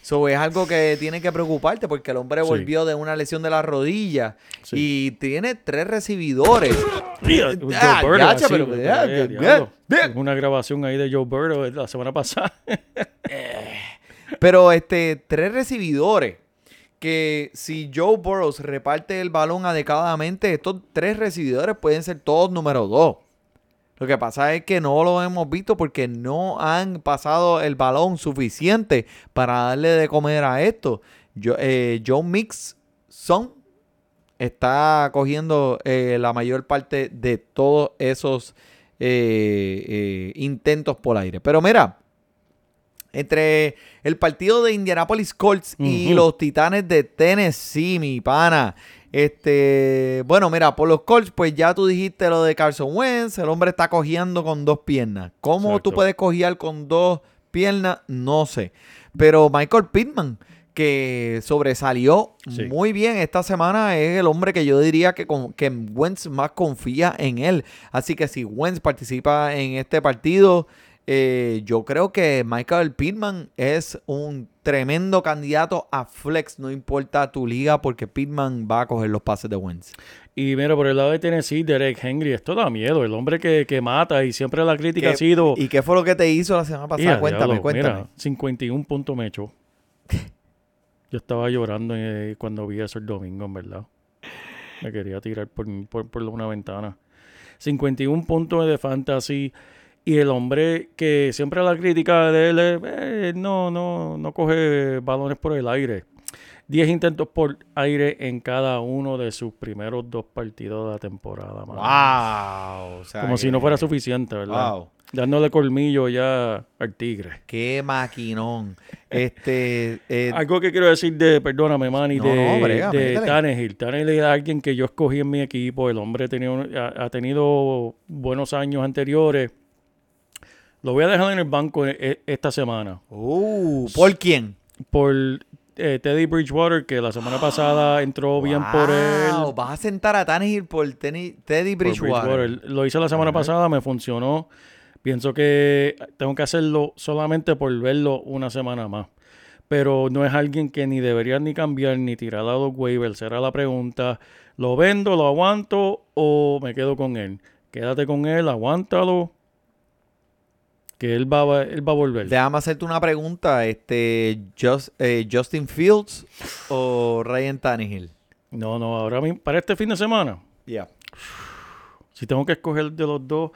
So, es algo que tiene que preocuparte porque el hombre Sí. volvió de una lesión de la rodilla Sí. y tiene tres recibidores. Ah, pero- eh. Una grabación ahí de Joe Burrow de la semana pasada. Pero este, tres recibidores. Que si Joe Burrows reparte el balón adecuadamente, estos tres recibidores pueden ser todos número dos. Lo que pasa es que no lo hemos visto porque no han pasado el balón suficiente para darle de comer a esto. Yo, eh, Joe Mixon está cogiendo eh, la mayor parte de todos esos eh, eh, intentos por aire. Pero mira, entre el partido de Indianapolis Colts y los Titanes de Tennessee, mi pana. Este, bueno, mira, por los Colts, pues ya tú dijiste lo de Carson Wentz, el hombre está cogiendo con dos piernas. ¿Cómo Exacto. tú puedes cojear con dos piernas? No sé. Pero Michael Pittman, que sobresalió Sí. muy bien esta semana, es el hombre que yo diría que, con, que Wentz más confía en él. Así que si Wentz participa en este partido, eh, yo creo que Michael Pittman es un tremendo candidato a flex, no importa tu liga, porque Pittman va a coger los pases de Wentz. y mira, por el lado de Tennessee, Derek Henry, esto da miedo. El hombre que, que mata y siempre la crítica ¿Qué- ha sido. ¿Y qué fue lo que te hizo la semana pasada? Mira, cuéntame, diablo, cuéntame. Mira, 51 puntos me echó. Yo estaba llorando eh, cuando vi eso el domingo, en verdad. Me quería tirar por, por, por una ventana. 51 puntos de fantasy. Y el hombre que siempre la crítica de él es, eh, no, no, no coge balones por el aire. 10 intentos por aire en cada uno de sus primeros dos partidos de la temporada. mano. Wow. o sea Como si no fuera suficiente, ¿verdad? Wow. Dándole colmillo ya al tigre. Qué maquinón. Este, eh, Algo que quiero decir de, perdóname, Manny, No, de, no, brega, de. Tannehill. Tannehill es alguien que yo escogí en mi equipo. El hombre tenía un- ha, ha tenido buenos años anteriores. Lo voy a dejar en el banco e- e- esta semana. uh, ¿Por quién? Por eh, Teddy Bridgewater, que la semana pasada entró bien por él. Vas a sentar a Tannehill por Teddy por Bridgewater. Lo hice la semana pasada, me funcionó. Pienso que tengo que hacerlo solamente por verlo una semana más. Pero no es alguien que ni debería ni cambiar ni tirar a los waivers. Será la pregunta. ¿Lo vendo, lo aguanto o me quedo con él? Quédate con él, aguántalo. Que él va, a- él va a volver. Déjame hacerte una pregunta. Este, Just- eh, ¿Justin Fields o Ryan Tannehill? No, no, ahora mismo, para este fin de semana, Ya. si tengo que escoger de los dos,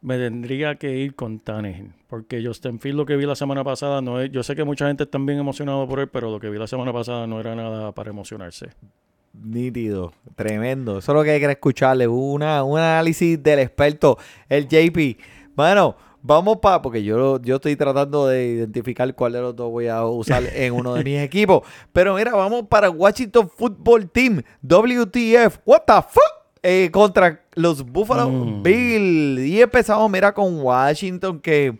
me tendría que ir con Tannehill. Porque Justin Field, lo que vi la semana pasada, no es, yo sé que mucha gente está bien emocionado por él, pero lo que vi la semana pasada no era nada para emocionarse. Nítido, tremendo. Eso es lo que hay que escucharle. Una, un análisis del experto, el JP. Bueno, Vamos para, porque yo, yo estoy tratando de identificar cuál de los dos voy a usar en uno de mis equipos. Pero mira, vamos para Washington Football Team, WTF, what the fuck, eh, contra los Buffalo Mm. Bills. Y empezamos, mira, con Washington, que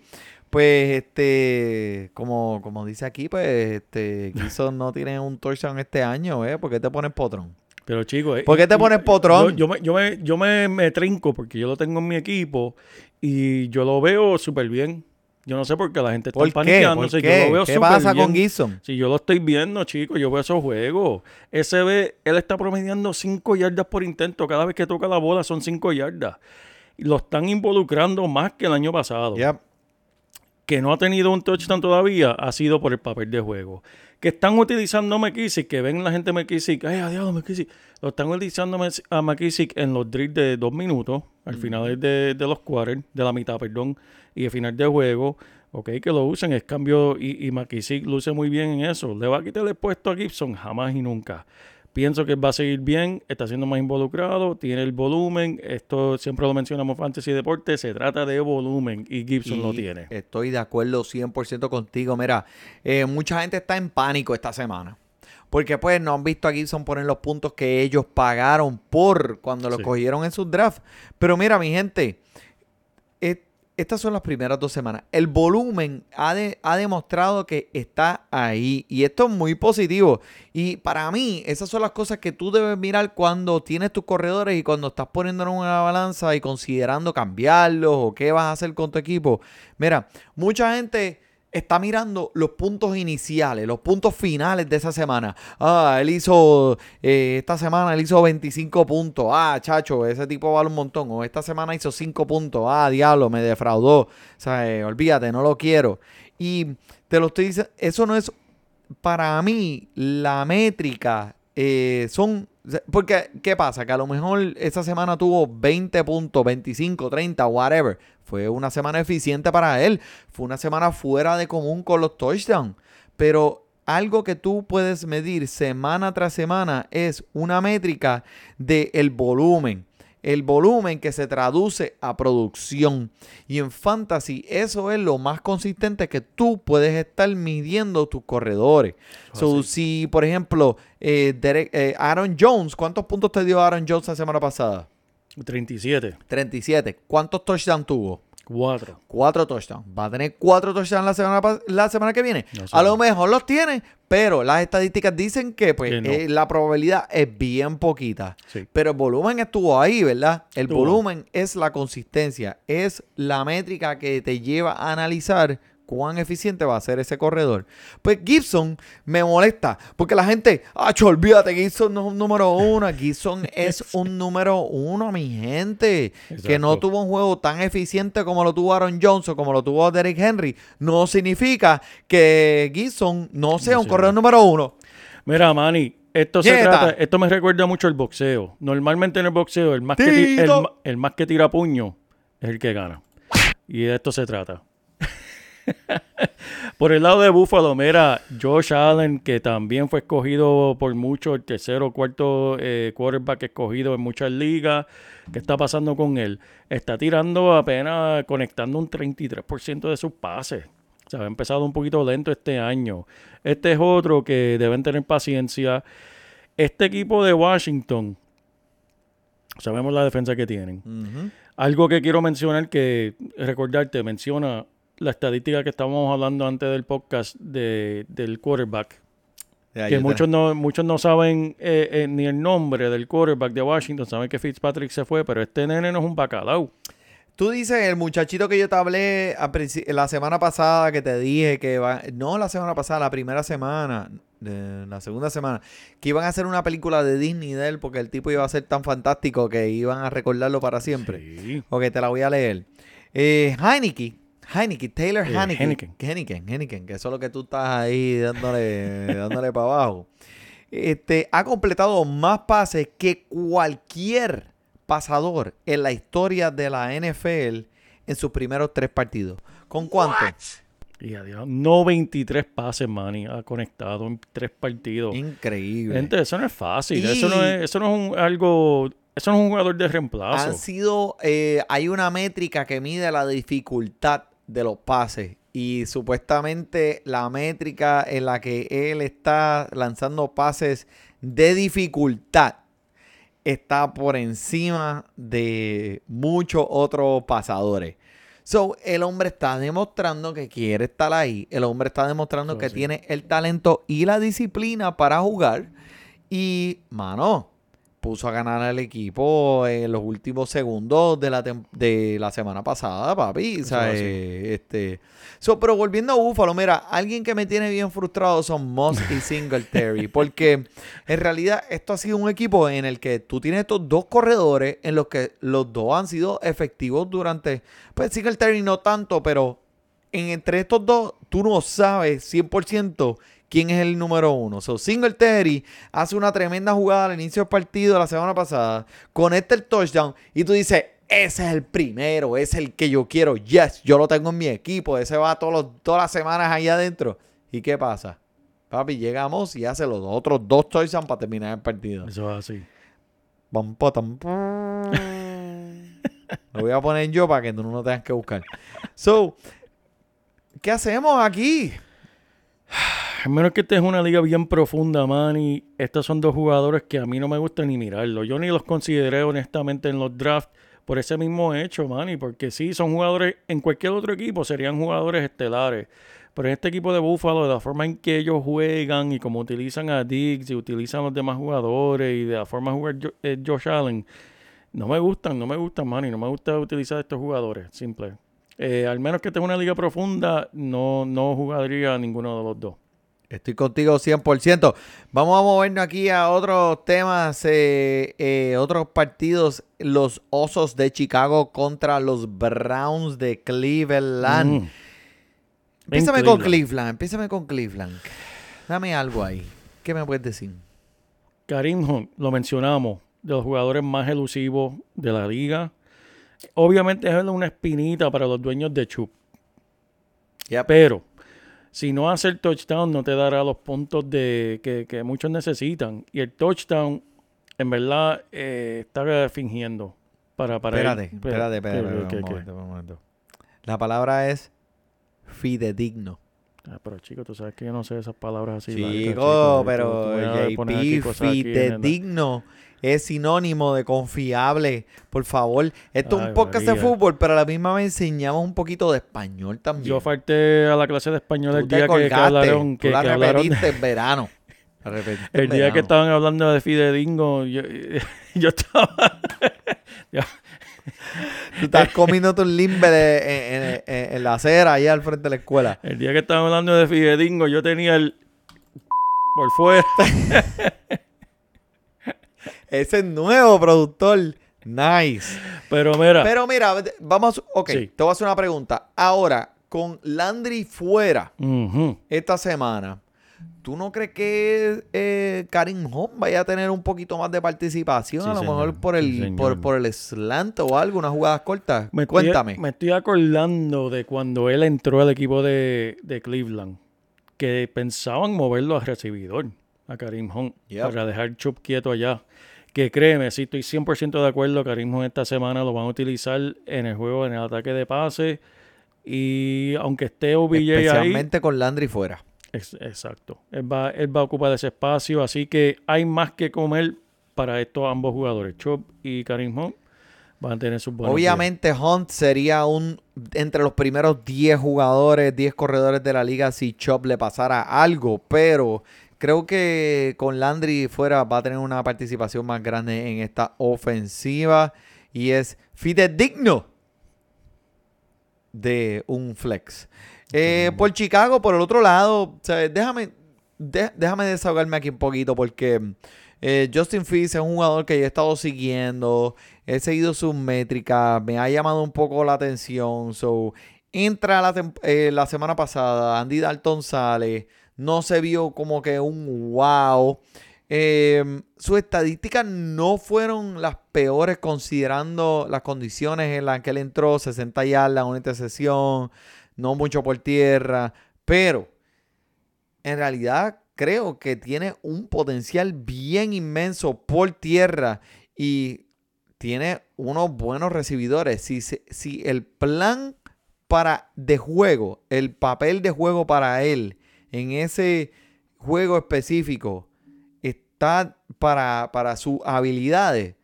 pues, este, como, como dice aquí, pues, este, Gibson no tiene un touchdown este año, ¿eh? ¿Por qué te pones potrón? Pero chicos, ¿Por qué te pones potrón? Yo, yo me, yo, me, yo me, me trinco porque yo lo tengo en mi equipo y yo lo veo súper bien. Yo no sé por qué la gente está ¿Por qué? paniqueando. ¿Por o sea, qué? Yo lo veo ¿Qué súper pasa bien. con Gibson? Si yo lo estoy viendo, chicos, yo veo esos juegos. Ese ve, él está promediando 5 yardas por intento. Cada vez que toca la bola son 5 yardas. Y lo están involucrando más que el año pasado. Yep. Que no ha tenido un touchdown todavía ha sido por el papel de juego. Que están utilizando a McKissick, que ven la gente McKissick, ay, adiós, McKissick. Lo están utilizando a McKissick en los drills de dos minutos, al final de, de los quarters, de la mitad, perdón, y al final de juego. Ok, que lo usen, es cambio y, y McKissick luce muy bien en eso. ¿Le va a quitar el puesto a Gibson? Jamás y nunca. Pienso que va a seguir bien, está siendo más involucrado, tiene el volumen. Esto siempre lo mencionamos en Fantasy Deporte, se trata de volumen y Gibson lo Y tiene. Estoy de acuerdo 100% contigo. Mira, eh, mucha gente está en pánico esta semana. Porque pues no han visto a Gibson poner los puntos que ellos pagaron por cuando lo Sí. cogieron en sus drafts. Pero mira, mi gente, estas son las primeras dos semanas. El volumen ha, de- ha demostrado que está ahí. Y esto es muy positivo. Y para mí, esas son las cosas que tú debes mirar cuando tienes tus corredores y cuando estás poniéndolos en una balanza y considerando cambiarlos o qué vas a hacer con tu equipo. Mira, mucha gente está mirando los puntos iniciales, los puntos finales de esa semana. Ah, él hizo, eh, esta semana él hizo 25 puntos. Ah, chacho, ese tipo vale un montón. O esta semana hizo 5 puntos. Ah, diablo, me defraudó. O sea, eh, olvídate, no lo quiero. Y te lo estoy diciendo, eso no es para mí la métrica. Eh, son, porque, ¿qué pasa? Que a lo mejor esa semana tuvo 20 puntos, 25, 30, whatever. Fue una semana eficiente para él. Fue una semana fuera de común con los touchdowns. Pero algo que tú puedes medir semana tras semana es una métrica del volumen. El volumen que se traduce a producción. Y en fantasy eso es lo más consistente que tú puedes estar midiendo tus corredores. So, si, por ejemplo, eh, Derek- eh, Aaron Jones, ¿cuántos puntos te dio Aaron Jones la semana pasada? 37, 37. ¿Cuántos touchdowns tuvo? 4. Cuatro touchdowns. ¿Va a tener cuatro touchdowns la semana, la semana que viene? No sé. a lo mejor los tiene, pero las estadísticas dicen que pues Que no. eh, la probabilidad es bien poquita. Sí. Pero el volumen estuvo ahí, ¿verdad? El Estuvo. volumen es la consistencia, es la métrica que te lleva a analizar cuán eficiente va a ser ese corredor. Pues Gibson me molesta, porque la gente, ah, olvídate, Gibson no es un número uno, Gibson es un número uno, mi gente. Que no tuvo un juego tan eficiente como lo tuvo Aaron Jones o como lo tuvo Derrick Henry, no significa que Gibson no sea No un corredor número uno. Mira, Manny, esto se trata, esto me recuerda mucho al boxeo. Normalmente en el boxeo, el más, que, el, el más que tira puño es el que gana. Y de esto se trata. por el lado de Buffalo, mira, Josh Allen, que también fue escogido por mucho, el tercero o cuarto eh, quarterback escogido en muchas ligas. ¿Qué está pasando con él? Está tirando apenas, conectando un 33% de sus pases. O sea, ha empezado un poquito lento este año. Este es otro que deben tener paciencia. Este equipo de Washington, sabemos la defensa que tienen. Algo que quiero mencionar, que recordarte, menciona la estadística que estábamos hablando antes del podcast de, del quarterback. Que muchos no, muchos no saben eh, eh, ni el nombre del quarterback de Washington. Saben que Fitzpatrick se fue, pero este nene no es un bacalao. Tú dices el muchachito que yo te hablé a la semana pasada que te dije que va, no la semana pasada, la primera semana, de- la segunda semana, que iban a hacer una película de Disney de él porque el tipo iba a ser tan fantástico que iban a recordarlo para siempre. Sí. Ok, te la voy a leer. Eh, Heineke, Heineke, Taylor Eh, Heineke. Heineken. Heineken, Heineken, que eso es lo que tú estás ahí dándole, dándole para abajo. Este, ha completado más pases que cualquier pasador en la historia de la NFL en sus primeros tres partidos. ¿Con cuánto? Y adiós, no 23 pases, Manny, ha conectado en tres partidos. Increíble. Gente, eso no es fácil. Y- Eso no es, eso no es un, algo. Eso no es un jugador de Han reemplazo. sido, eh, hay una métrica que mide la dificultad de los pases. Y supuestamente la métrica en la que él está lanzando pases de dificultad está por encima de muchos otros pasadores. So, el hombre está demostrando que quiere estar ahí. El hombre está demostrando que sí. tiene el talento y la disciplina para jugar. Y, mano, puso a ganar al equipo en los últimos segundos de la, de la semana pasada, papi. O sea, eh, este. So, pero volviendo a Búfalo, mira, alguien que me tiene bien frustrado son Moss y Singletary. porque en realidad esto ha sido un equipo en el que tú tienes estos dos corredores en los que los dos han sido efectivos durante. Pues Singletary no tanto, pero en, entre estos dos tú no sabes 100% quién es el número uno. So, Singletary hace una tremenda jugada al inicio del partido la semana pasada, conecta el touchdown y tú dices, ese es el primero, ese es el que yo quiero. Yes, yo lo tengo en mi equipo, ese va todos los- todas las semanas ahí adentro. ¿Y qué pasa? Papi, llegamos y hace los otros dos touchdowns para terminar el partido. Eso es así. Pam, pam. Lo voy a poner yo para que tú no tengas que buscar. So, ¿qué hacemos aquí? A menos que esta es una liga bien profunda, man, y estos son dos jugadores que a mí no me gusta ni mirarlo. Yo ni los consideré honestamente en los drafts por ese mismo hecho, man, y porque sí, son jugadores, en cualquier otro equipo serían jugadores estelares. Pero en este equipo de Buffalo, de la forma en que ellos juegan y como utilizan a Diggs y utilizan a los demás jugadores y de la forma de jugar eh, Josh Allen, no me gustan, no me gustan, man, y no me gusta utilizar estos jugadores, simple. Eh, al menos que tenga una liga profunda, no, no jugaría a ninguno de los dos. Estoy contigo 100%. Vamos a movernos aquí a otros temas, eh, eh, otros partidos. Los Osos de Chicago contra los Browns de Cleveland. Mm. Empiézame En con Cleveland. Empiézame con Cleveland. Dame algo ahí. ¿Qué me puedes decir? Karim Hunt, lo mencionamos, de los jugadores más elusivos de la liga. Obviamente es una espinita para los dueños de Chup. Yep. Pero si no hace el touchdown, no te dará los puntos de, que, que muchos necesitan. Y el touchdown, en verdad, eh, está fingiendo. Para, para Espérate, él. espérate, espérate, ¿Qué- espérate, un momento, un momento. La palabra es fidedigno. Ah, pero chico, tú sabes que yo no sé esas palabras así. Chico, largas, chico, pero JP, fidedigno es sinónimo de confiable. Por favor, esto es Ay, un podcast de María. fútbol, pero a la misma vez enseñamos un poquito de español también. Yo falté a la clase de español el día que, que colgaste, hablaron. tú Que, la que hablaron repetiste en verano. La repetiste en el día que estaban hablando de Fidedingo, yo, yo estaba. Tú estás comiendo tus limber en, en- en- en la acera allá al frente de la escuela. El día que estaban hablando de Fidedingo, yo tenía el. por fuera. Ese es nuevo productor. Nice. Pero mira, Pero mira, vamos. Ok, Sí. te voy a hacer una pregunta. Ahora, con Landry fuera esta semana, ¿tú no crees que eh, Karim Hunt vaya a tener un poquito más de participación? Sí, a lo señor. mejor por el, por, por el slant o algo, unas jugadas cortas. me estoy- Cuéntame. me estoy acordando de cuando él entró al equipo de, de Cleveland, que pensaban moverlo a recibidor, a Karim Hunt, Yep. para dejar Chubb quieto allá. Que créeme, sí, estoy 100% de acuerdo. Karim Hunt esta semana lo van a utilizar en el juego, en el ataque de pase. Y aunque esté OBJ ahí, Especialmente con Landry fuera. Ex- Exacto. Él va, él va a ocupar ese espacio, así que hay más que comer para estos ambos jugadores. Chop y Karim Hunt van a tener sus buenos días. Obviamente Hunt sería un entre los primeros 10 jugadores, 10 corredores de la liga si Chop le pasara algo, pero creo que con Landry fuera va a tener una participación más grande en esta ofensiva y es fidedigno de un flex. Eh, por Chicago, por el otro lado, ¿sabes? déjame, de- déjame desahogarme aquí un poquito porque eh, Justin Fields es un jugador que yo he estado siguiendo, he seguido sus métricas, me ha llamado un poco la atención. So, entra la, eh, la semana pasada, Andy Dalton sale, no se vio como que un wow. Eh, sus estadísticas no fueron las peores considerando las condiciones en las que él entró, 60 yardas, una intercesión, no mucho por tierra, pero en realidad creo que tiene un potencial bien inmenso por tierra y tiene unos buenos recibidores. Si, si el plan para de juego, el papel de juego para él en ese juego específico está para, para sus habilidades,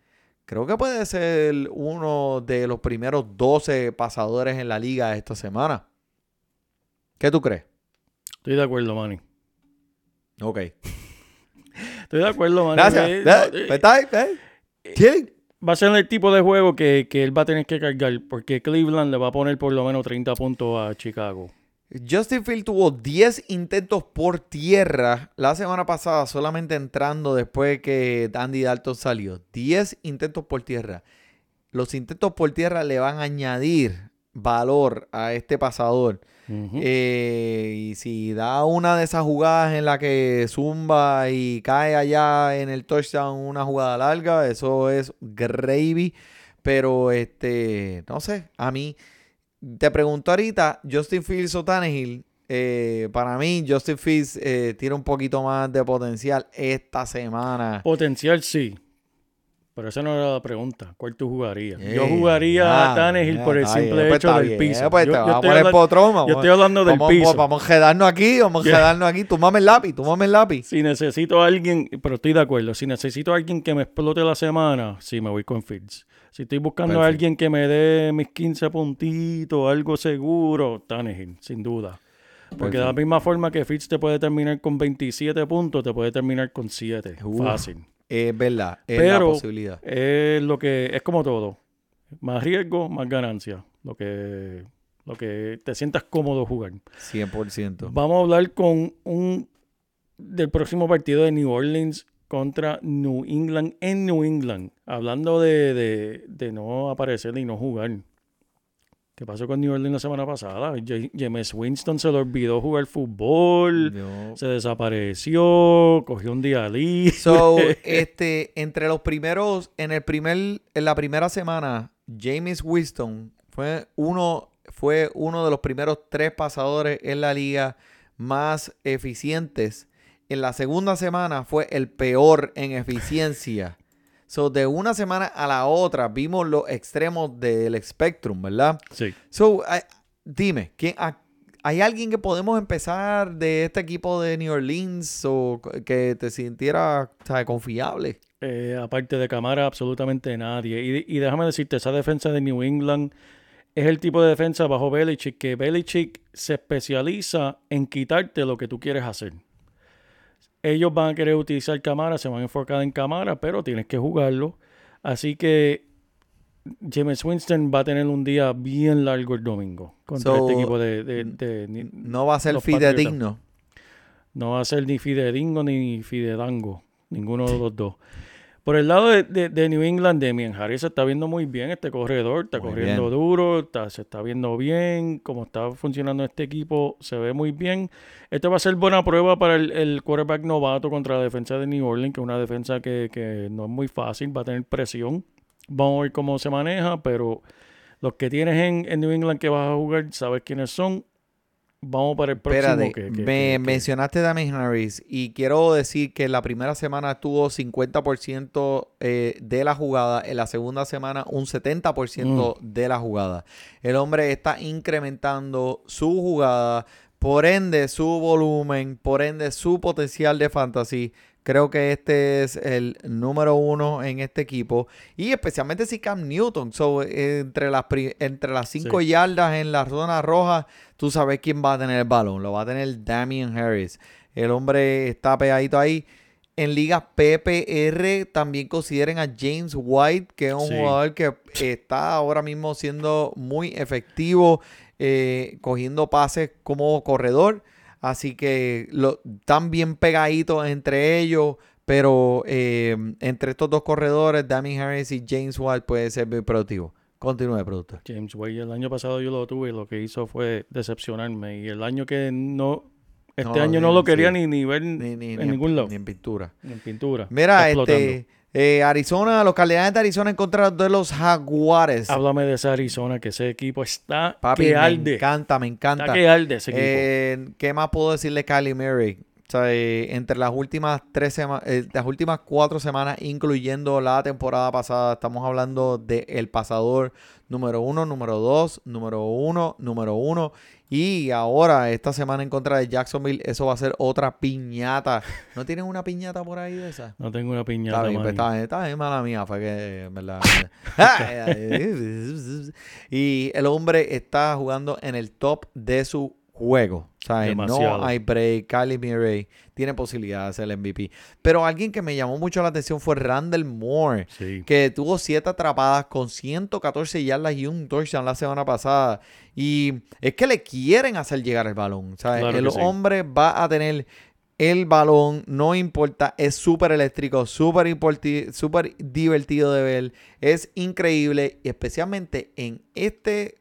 creo que puede ser uno de los primeros 12 pasadores en la liga esta semana. ¿Qué tú crees? Estoy de acuerdo, Manny. Ok. Estoy de acuerdo, Manny. Gracias. ¿Quién? Va a ser el tipo de juego que, que él va a tener que cargar porque Cleveland le va a poner por lo menos 30 puntos a Chicago. Justin Field tuvo 10 intentos por tierra la semana pasada, solamente entrando después que Andy Dalton salió. 10 intentos por tierra. Los intentos por tierra le van a añadir valor a este pasador. Eh, y si da una de esas jugadas en la que zumba y cae allá en el touchdown una jugada larga, eso es gravy. Pero este, no sé, a mí te pregunto ahorita, Justin Fields o Tannehill. eh, para mí, Justin Fields eh, tiene un poquito más de potencial esta semana. Potencial sí. Pero esa no era la pregunta. ¿Cuál tú jugarías? Yo jugaría a Tannehill eh, por el simple pues hecho del piso. pues yo, yo estoy poner hablan- potrón, vamos yo estoy hablando del vamos, piso. Vamos a quedarnos aquí, vamos a quedarnos aquí. Tú mames el lápiz, tú mames el lápiz. Si necesito a alguien, pero estoy de acuerdo, si necesito a alguien que me explote la semana, sí, me voy con Fields. Si estoy buscando a alguien que me dé mis 15 puntitos, algo seguro, Tannehill, sin duda. Porque de la misma forma que Fields te puede terminar con 27 puntos, te puede terminar con 7. Uf. Fácil. Es verdad, es la posibilidad. es lo que es como todo. Más riesgo, más ganancia. Lo que, lo que te sientas cómodo jugar. 100%. Vamos a hablar con un del próximo partido de New Orleans contra New England en New England. Hablando de, de- de no aparecer y no jugar. ¿Qué pasó con New Orleans la semana pasada? Ja- James Winston se le olvidó jugar fútbol, se desapareció, cogió un día libre. So, este, entre los primeros, en el primer, en la primera semana, James Winston fue uno, fue uno de los primeros tres pasadores en la liga más eficientes. En la segunda semana fue el peor en eficiencia. So, de una semana a la otra vimos los extremos del spectrum, ¿verdad? Sí. So, dime, ¿quién, a- ¿hay alguien que podemos empezar de este equipo de New Orleans o que te sintiera confiable? Eh, aparte de Camara, absolutamente nadie. Y, y déjame decirte, esa defensa de New England es el tipo de defensa bajo Belichick que Belichick se especializa en quitarte lo que tú quieres hacer. Ellos van a querer utilizar Camara, se van a enfocar en Camara, pero tienes que jugarlo. Así que James Winston va a tener un día bien largo el domingo contra So, este equipo de... de- de- ni- No va a ser fidedigno. no va a ser ni Fidedingo ni Fidedango, ninguno de los dos. Por el lado de, de- de New England, Demian Harris se está viendo muy bien este corredor, está Muy corriendo bien. duro, está- se está viendo bien, como está funcionando este equipo, se ve muy bien. Este va a ser buena prueba para el, el quarterback novato contra la defensa de New Orleans, que es una defensa que, que no es muy fácil, va a tener presión. Vamos a ver cómo se maneja, pero los que tienes en, en New England que vas a jugar, sabes quiénes son. Vamos para el próximo. Espérate, que- que- me que- mencionaste Damien Harris y quiero decir que la primera semana tuvo 50% eh, de la jugada, en la segunda semana un 70% Mm. de la jugada. El hombre está incrementando su jugada, por ende su volumen, por ende su potencial de fantasy. Creo que este es el número uno en este equipo. Y especialmente si Cam Newton. So, eh, entre, las entre las cinco Sí. yardas en la zona roja, tú sabes quién va a tener el balón. Lo va a tener Damian Harris. El hombre está pegadito ahí. En ligas PPR también consideren a James White, que es un Sí. jugador que está ahora mismo siendo muy efectivo, eh, cogiendo pases como corredor. Así que lo, están bien pegaditos entre ellos. Pero eh, entre estos dos corredores, Damian Harris y James White, puede ser muy productivo. Continúe, productor. James Wade, el año pasado yo lo tuve y lo que hizo fue decepcionarme. Y el año que no, este No, año no lo quería sí. ni, ni ver Ni, ni- en ni ningún lado, Ni en pintura. ni en pintura. Mira, explotando. este, eh, Arizona, los Cardenales de Arizona en contra de los Jaguares. Háblame de esa Arizona, que ese equipo está Papi, que me encanta, me encanta. Está que arde ese equipo. Eh, ¿Qué más puedo decirle Kylie Murray? Sea, eh, entre las últimas tres semanas, las últimas cuatro semanas, incluyendo la temporada pasada, estamos hablando de el pasador número uno, número dos, número uno, número uno. Y ahora, esta semana en contra de Jacksonville, eso va a ser otra piñata. ¿No tienen una piñata por ahí de esa? No tengo una piñata. Está bien, pues, mani. está bien, está bien, mala mía, fue que, en verdad. y el hombre está jugando en el top de su juego. O sea, Demasiado. no hay break. Kylie Murray tiene posibilidad de ser el MVP. Pero alguien que me llamó mucho la atención fue Randall Moore, Sí. que tuvo siete atrapadas con 114 yardas y un touchdown la semana pasada. Y es que le quieren hacer llegar el balón. Claro el sí. hombre va a tener el balón, no importa, es súper eléctrico, súper súper divertido de ver, es increíble, y especialmente en este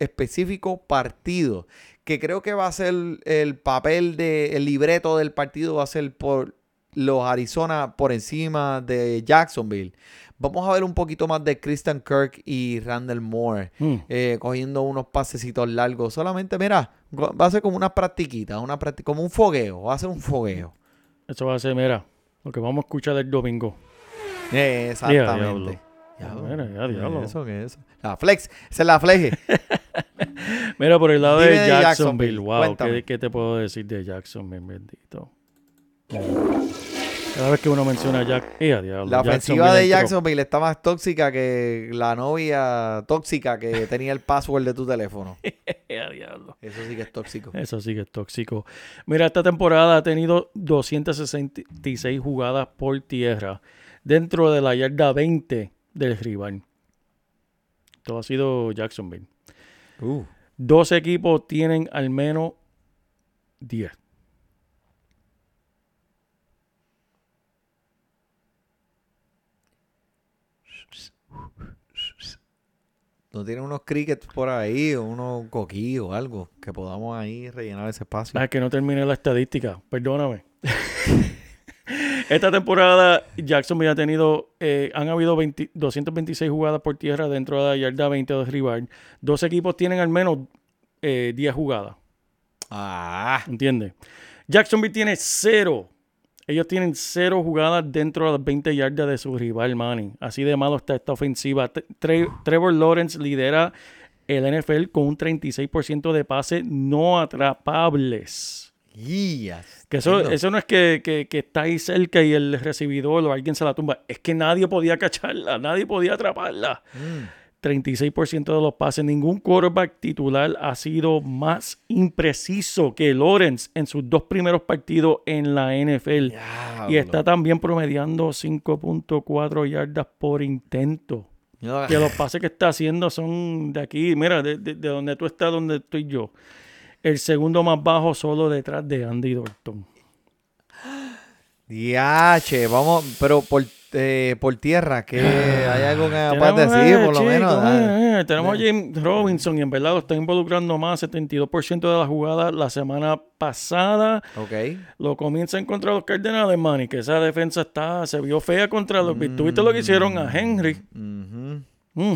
específico partido, que creo que va a ser el papel del el libreto del partido, va a ser por los Arizona por encima de Jacksonville. Vamos a ver un poquito más de Christian Kirk y Randall Moore Mm. eh, cogiendo unos pasecitos largos. Solamente, mira, va a ser como una practiquita, una practi- como un fogueo, va a ser un fogueo. Eso va a ser, mira, lo que vamos a escuchar el domingo. Eh, diablo. exactamente. Mira, ya, diablo. ¿Eso qué es eso? La flex, esa es la flex. Mira, por el lado Dime de Jacksonville, Jacksonville, wow. ¿qué, qué te puedo decir de Jacksonville, bendito? Cada vez que uno menciona a Jack, ¡eh, diablo! La ofensiva Jacksonville de entró. Jacksonville está más tóxica que la novia tóxica que tenía el password de tu teléfono. Eso sí que es tóxico. Eso sí que es tóxico. Mira, esta temporada ha tenido 266 jugadas por tierra dentro de la yarda 20 del rival. Todo ha sido Jacksonville. Uh. Dos equipos tienen al menos 10. ¿No tienen unos crickets por ahí o unos coquillos o algo que podamos ahí rellenar ese espacio? Ah, que no terminé la estadística, perdóname. Esta temporada Jacksonville ha tenido, eh, han habido 20 226 jugadas por tierra dentro de la yarda 20 del rival. Dos equipos tienen al menos eh, 10 jugadas, Ah, ¿entiendes? Jacksonville tiene cero. Ellos tienen cero jugadas dentro de las 20 yardas de su rival, Manny. Así de malo está esta ofensiva. Tre- Tre- Trevor Lawrence lidera el NFL con un 36% de pases no atrapables. Guías. Que eso, eso no es que, que- que está ahí cerca y el recibidor o alguien se la tumba. Es que nadie podía cacharla, nadie podía atraparla. Mm. 36% de los pases. Ningún quarterback titular ha sido más impreciso que Lawrence en sus dos primeros partidos en la NFL. Y está también promediando 5.4 yardas por intento. Que los pases que está haciendo son de aquí, mira, de, de- de donde tú estás, donde estoy yo. El segundo más bajo solo detrás de Andy Dalton. Diache, vamos, pero por, eh, por tierra, que hay algo que Tenemos, decir, eh, por lo menos. eh, eh, tenemos a James Robinson y en verdad lo está involucrando más, 72% de la jugada la semana pasada. Ok. Lo comienzan contra los Cardenales, man, y que esa defensa está, se vio fea contra los... ¿Tuviste lo que hicieron a Henry? Ujú. Mm.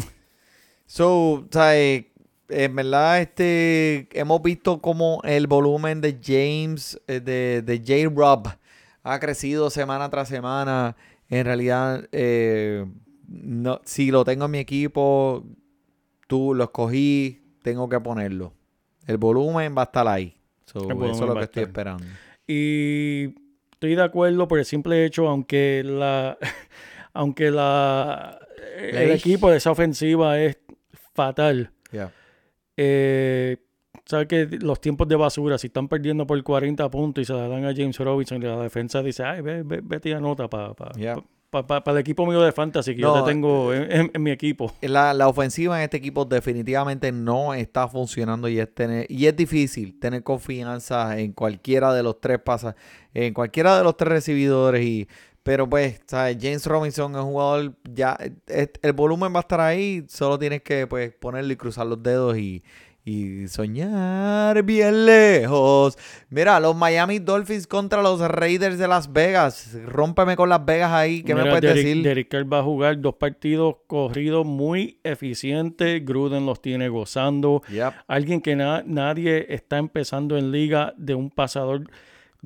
So, eh, en verdad, este, hemos visto como el volumen de James, eh, de, de J. Rob, ha crecido semana tras semana. En realidad, eh, no, si lo tengo en mi equipo, tú lo escogí, tengo que ponerlo. El volumen va a estar ahí. So, eso es lo que estoy esperando. Y estoy de acuerdo por el simple hecho, aunque la, aunque la, el equipo de esa ofensiva es fatal. Yeah. Eh, sabes que los tiempos de basura, si están perdiendo por 40 puntos y se la dan a James Robinson, y la defensa dice, ay, ve, ve- vete y anota para Yeah. el equipo mío de fantasy que No, yo te tengo en, en- en mi equipo. La, la ofensiva en este equipo definitivamente no está funcionando y es, tener, y es difícil tener confianza en cualquiera de los tres pasas, en cualquiera de los tres recibidores. Y, pero pues, ¿sabes? James Robinson es un jugador, ya es- el volumen va a estar ahí, solo tienes que pues ponerlo y cruzar los dedos y, y soñar bien lejos. Mira, los Miami Dolphins contra los Raiders de Las Vegas. Rómpeme con Las Vegas ahí, ¿qué me puedes Derek- decir? Derek Carr va a jugar dos partidos corridos muy eficientes. Gruden los tiene gozando. Yep. Alguien que na- nadie está empezando en liga de un pasador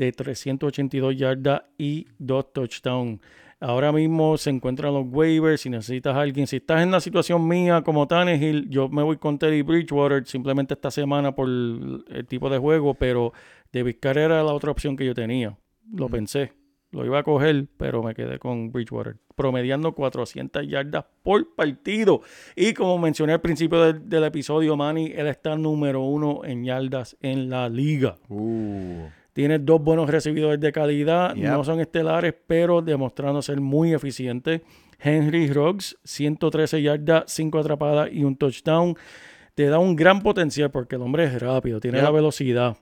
de 382 yardas y dos touchdowns. Ahora mismo se encuentran los waivers. Si necesitas a alguien, si estás en la situación mía como Tannehill, yo me voy con Teddy Bridgewater simplemente esta semana por el, el tipo de juego, pero David Carr era la otra opción que yo tenía. Lo pensé, lo iba a coger, pero me quedé con Bridgewater, promediando 400 yardas por partido. Y como mencioné al principio del, del episodio, Manny, él está número uno en yardas en la liga. Uh, Tiene dos buenos recibidores de calidad, Yep. no son estelares, pero demostrando ser muy eficiente. Henry Ruggs, 113 yardas, 5 atrapadas y un touchdown. Te da un gran potencial porque el hombre es rápido, tiene Yep. la velocidad.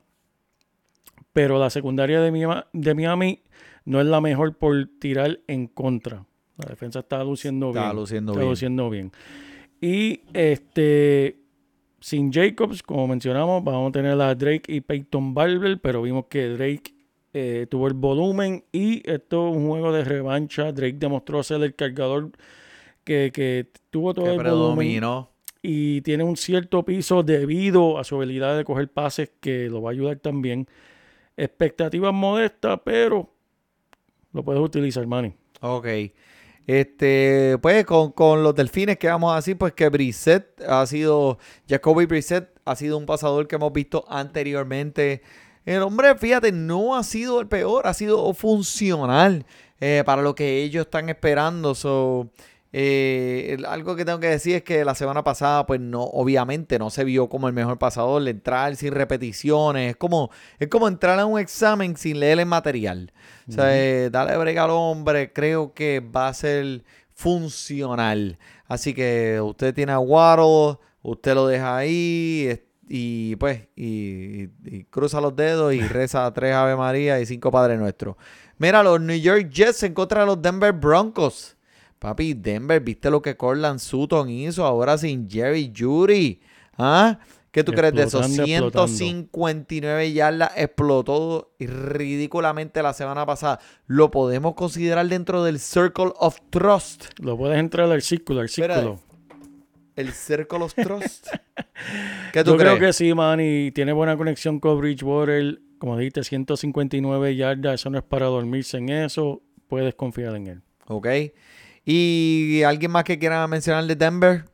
Pero la secundaria de Miami, de Miami no es la mejor por tirar en contra. La defensa está luciendo Está bien. luciendo está bien. luciendo bien. Y este sin Jacobs, como mencionamos, vamos a tener a Drake y Peyton Barber, pero vimos que Drake eh, tuvo el volumen y esto es un juego de revancha. Drake demostró ser el cargador que, que tuvo todo que el volumen y tiene un cierto piso debido a su habilidad de coger pases que lo va a ayudar también. Expectativas modestas, pero lo puedes utilizar, Manny. Ok. Este, pues con, con los delfines que vamos a pues que Brissett ha sido, Jacoby Brissett ha sido un pasador que hemos visto anteriormente. El hombre, fíjate, no ha sido el peor, ha sido funcional eh, para lo que ellos están esperando. So, eh, algo que tengo que decir es que la semana pasada, pues no, obviamente no se vio como el mejor pasador, entrar sin repeticiones, es como, es como entrar a un examen sin leer el material. O sea, eh, dale brega al hombre, creo que va a ser funcional. Así que usted tiene a Waddle, usted lo deja ahí y pues, y, y- y cruza los dedos y reza tres Ave María y cinco Padre Nuestro. Mira, los New York Jets en contra de los Denver Broncos. Papi, Denver, ¿viste lo que Corland Sutton hizo ahora sin Jerry Judy? ¿Ah? ¿Qué tú crees de explotando. 159 yardas? Explotó ridículamente la semana pasada. ¿Lo podemos considerar dentro del Circle of Trust? Lo puedes entrar al círculo, al círculo. ¿El Circle of Trust? ¿Qué tú Yo crees? creo que sí, Manny. Tiene buena conexión con Bridgewater. Como dijiste, 159 yardas. Eso no es para dormirse en eso. Puedes confiar en él. Ok. ¿Y alguien más que quiera mencionar de Denver?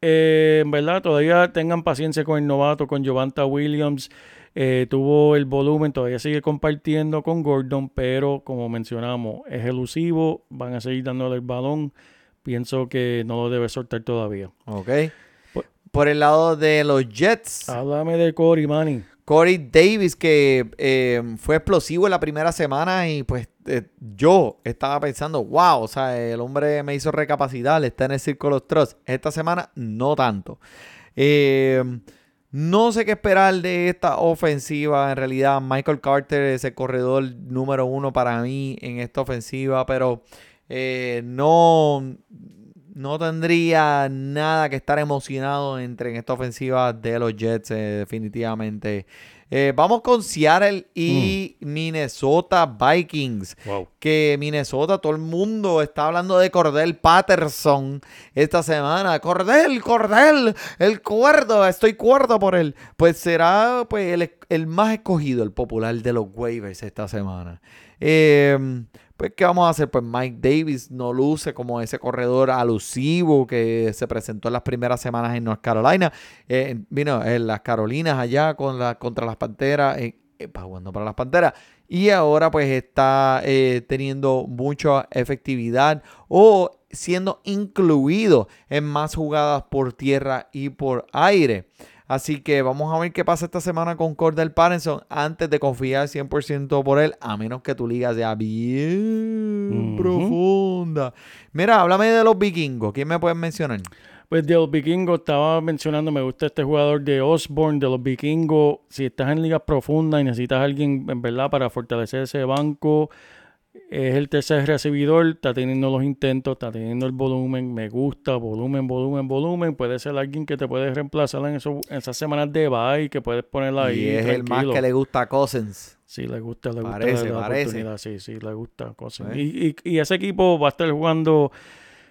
Eh, en verdad, todavía tengan paciencia con el novato, con Jovanta Williams. Eh, tuvo el volumen, todavía sigue compartiendo con Gordon, pero como mencionamos, es elusivo. Van a seguir dándole el balón. Pienso que no lo debe soltar todavía. Ok. Por- Por el lado de los Jets. Háblame de Corey, Manny. Corey Davis, que eh, fue explosivo en la primera semana y pues eh, yo estaba pensando, wow, o sea, el hombre me hizo recapacitar, está en el Círculo of Trust. Esta semana no tanto. Eh, no sé qué esperar de esta ofensiva. En realidad, Michael Carter es el corredor número uno para mí en esta ofensiva, pero eh, no, no tendría nada que estar emocionado entre en esta ofensiva de los Jets, eh, definitivamente. Eh, vamos con Seattle y Minnesota Vikings. Wow. Que Minnesota, todo el mundo está hablando de Cordell Patterson esta semana. Cordell, Cordell, el cuerdo, estoy cuerdo por él. Pues será pues, el, el más escogido, el popular de los waivers esta semana. Eh, pues, ¿qué vamos a hacer? Pues Mike Davis no luce como ese corredor alusivo que se presentó en las primeras semanas en North Carolina. Eh, vino en las Carolinas allá con la, contra las Panteras, eh, eh, jugando para las Panteras. Y ahora pues está eh, teniendo mucha efectividad o siendo incluido en más jugadas por tierra y por aire. Así que vamos a ver qué pasa esta semana con Cordell Patterson antes de confiar 100% por él, a menos que tu liga sea bien profunda. Mira, háblame de los vikingos. ¿Quién me puedes mencionar? Pues de los vikingos estaba mencionando, me gusta este jugador de Osborne, de los vikingos. Si estás en ligas profundas y necesitas a alguien, en verdad, para fortalecer ese banco, es el tercer recibidor, está teniendo los intentos, está teniendo el volumen, me gusta, volumen, volumen, volumen. Puede ser alguien que te puede reemplazar en, esos- en esas semanas de bye, que puedes ponerla ahí. y es el más que le gusta a Cousins. Sí, le gusta, le gusta Parece, la parece. oportunidad. Sí, sí, le gusta. cosas. ¿Eh? Y, y- y ese equipo va a estar jugando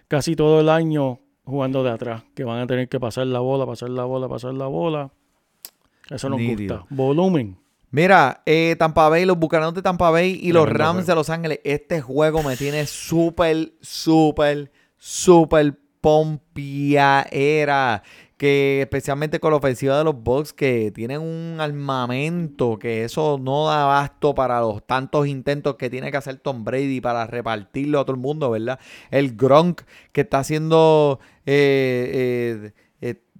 casi todo el año jugando de atrás, que van a tener que pasar la bola, pasar la bola, pasar la bola. Eso nos Nítido. gusta. Volumen. Mira, eh, Tampa Bay, los Bucaneros de Tampa Bay y los Tremendo Rams juego. de Los Ángeles. Este juego me tiene súper, súper, súper pompiaera. Que especialmente con la ofensiva de los Bucks, que tienen un armamento que eso no da abasto para los tantos intentos que tiene que hacer Tom Brady para repartirlo a todo el mundo, ¿verdad? El Gronk que está haciendo eh, eh, eh,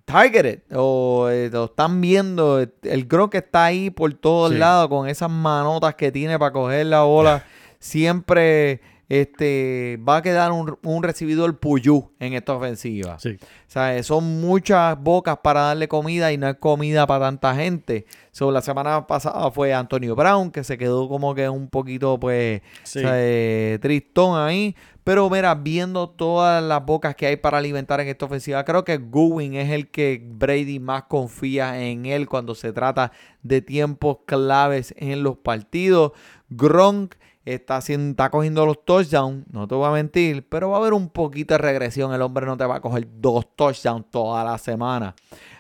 targeted o eh, lo están viendo. El Gronk está ahí por todos Sí. lados con esas manotas que tiene para coger la bola. Siempre este, va a quedar un, un recibidor puyú en esta ofensiva. Sí. O sea, son muchas bocas para darle comida y no es comida para tanta gente. So, la semana pasada fue Antonio Brown, que se quedó como que un poquito, pues, Sí. o sea, eh, tristón ahí. Pero mira, viendo todas las bocas que hay para alimentar en esta ofensiva, creo que Goodwin es el que Brady más confía en él cuando se trata de tiempos claves en los partidos. Gronk está, haciendo, está cogiendo los touchdowns, no te voy a mentir, pero va a haber un poquito de regresión. El hombre no te va a coger dos touchdowns toda la semana.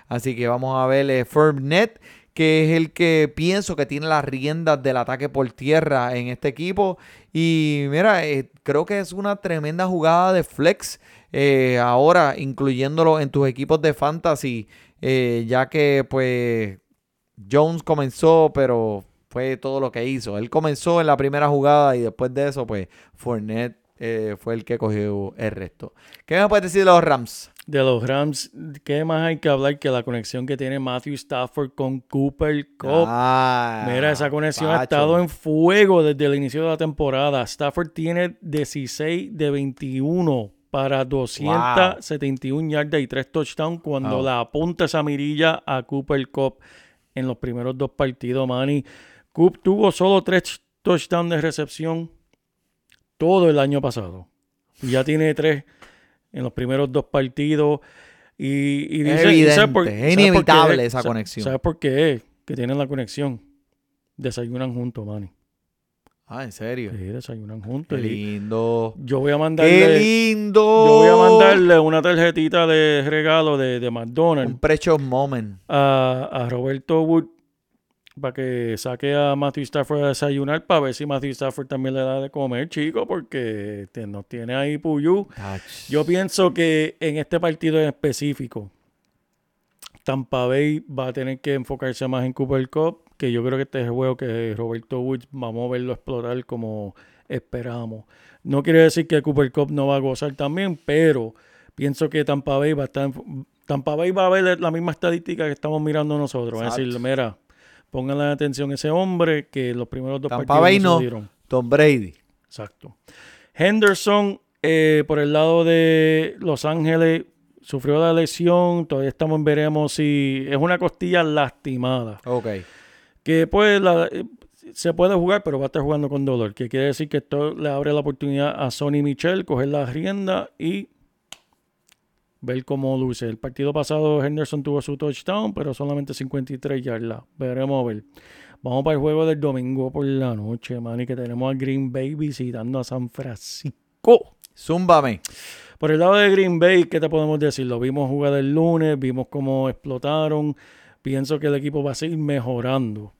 Así que vamos a ver eh, Fournette, que es el que pienso que tiene las riendas del ataque por tierra en este equipo. Y mira, eh, creo que es una tremenda jugada de flex. eh, ahora, incluyéndolo en tus equipos de fantasy, eh, ya que pues Jones comenzó, pero fue todo lo que hizo. Él comenzó en la primera jugada y después de eso, pues Fournette fue el que cogió el resto. ¿Qué me puedes decir de los Rams? De los Rams, ¿qué más hay que hablar que la conexión que tiene Matthew Stafford con Cooper Cup? Ah, Mira, esa conexión ha estado en fuego desde el inicio de la temporada. Stafford tiene 16 de 21 para 271 yardas y 3 touchdowns cuando Wow. la apunta esa mirilla a Cooper Cup en los primeros dos partidos, Manny. Coop tuvo solo 3 touchdowns de recepción todo el año pasado. Y ya tiene 3 en los primeros dos partidos. Y, y Es dice- y ¿sabes evidente, por- es ¿sabes por qué? inevitable esa Sa- conexión. ¿Sabes por qué? Que tienen la conexión. Desayunan juntos, Manny. Ah, en serio. Sí, desayunan Qué juntos. Y lindo. yo voy a Qué mandarle, lindo. yo voy a mandarle una tarjetita de regalo de, de un McDonald's precious moment. a, a Roberto Wood para que saque a Matthew Stafford a desayunar para ver si Matthew Stafford también le da de comer, chico, porque te- nos tiene ahí Puyú. Yo pienso que en este partido en específico, Tampa Bay va a tener que enfocarse más en Cooper Cup, que yo creo que este es el juego que Roberto Woods vamos a verlo explotar como esperamos. No quiere decir que Cooper Cup no va a gozar también, pero pienso que Tampa Bay va a estar Tampa Bay va a ver la misma estadística que estamos mirando nosotros. Va a decir, Exacto. mira, pónganle atención a ese hombre que los primeros dos Tampa partidos Bay no. Tom Brady. Exacto. Henderson, eh, por el lado de Los Ángeles, sufrió la lesión. Todavía estamos en veremos si es una costilla lastimada. Ok. Que pues la- eh, se puede jugar, pero va a estar jugando con dolor. Que quiere decir que esto le abre la oportunidad a Sonny Michel coger la rienda y ver cómo luce. El partido pasado Henderson tuvo su touchdown, pero solamente 53 yardas. Veremos a ver. Vamos para el juego del domingo por la noche, man, y que tenemos a Green Bay visitando a San Francisco. Zúmbame. Por el lado de Green Bay, ¿qué te podemos decir? Lo vimos jugar el lunes, vimos cómo explotaron. Pienso que el equipo va a seguir mejorando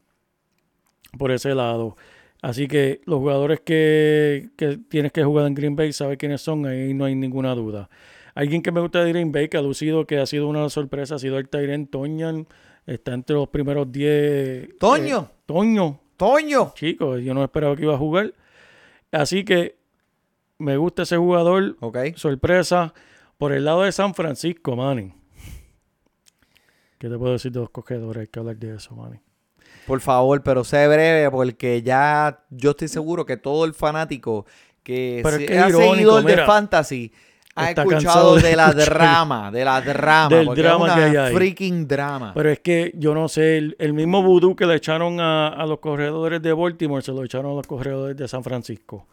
por ese lado. Así que los jugadores que, que tienes que jugar en Green Bay, sabes quiénes son, ahí no hay ninguna duda. Alguien que me gusta de Green Bay, que ha lucido, que ha sido una sorpresa, ha sido el Tyrant Toñan. Está entre los primeros 10. Toño. eh, Toño, Toño. chicos, yo no esperaba que iba a jugar. Así que me gusta ese jugador Ok. sorpresa por el lado de San Francisco, Manny. ¿Qué te puedo decir de los cogedores? Hay que hablar de eso, Manny. Por favor, pero sé breve porque ya yo estoy seguro que todo el fanático que, Pero se- es que ha irónico, seguidor de mira, fantasy ha está escuchado cansado de de, la drama, de la drama, del drama es que una hay ahí. freaking drama. Pero es que yo no sé, el, el mismo vudú que le echaron a, a los corredores de Baltimore se lo echaron a los corredores de San Francisco.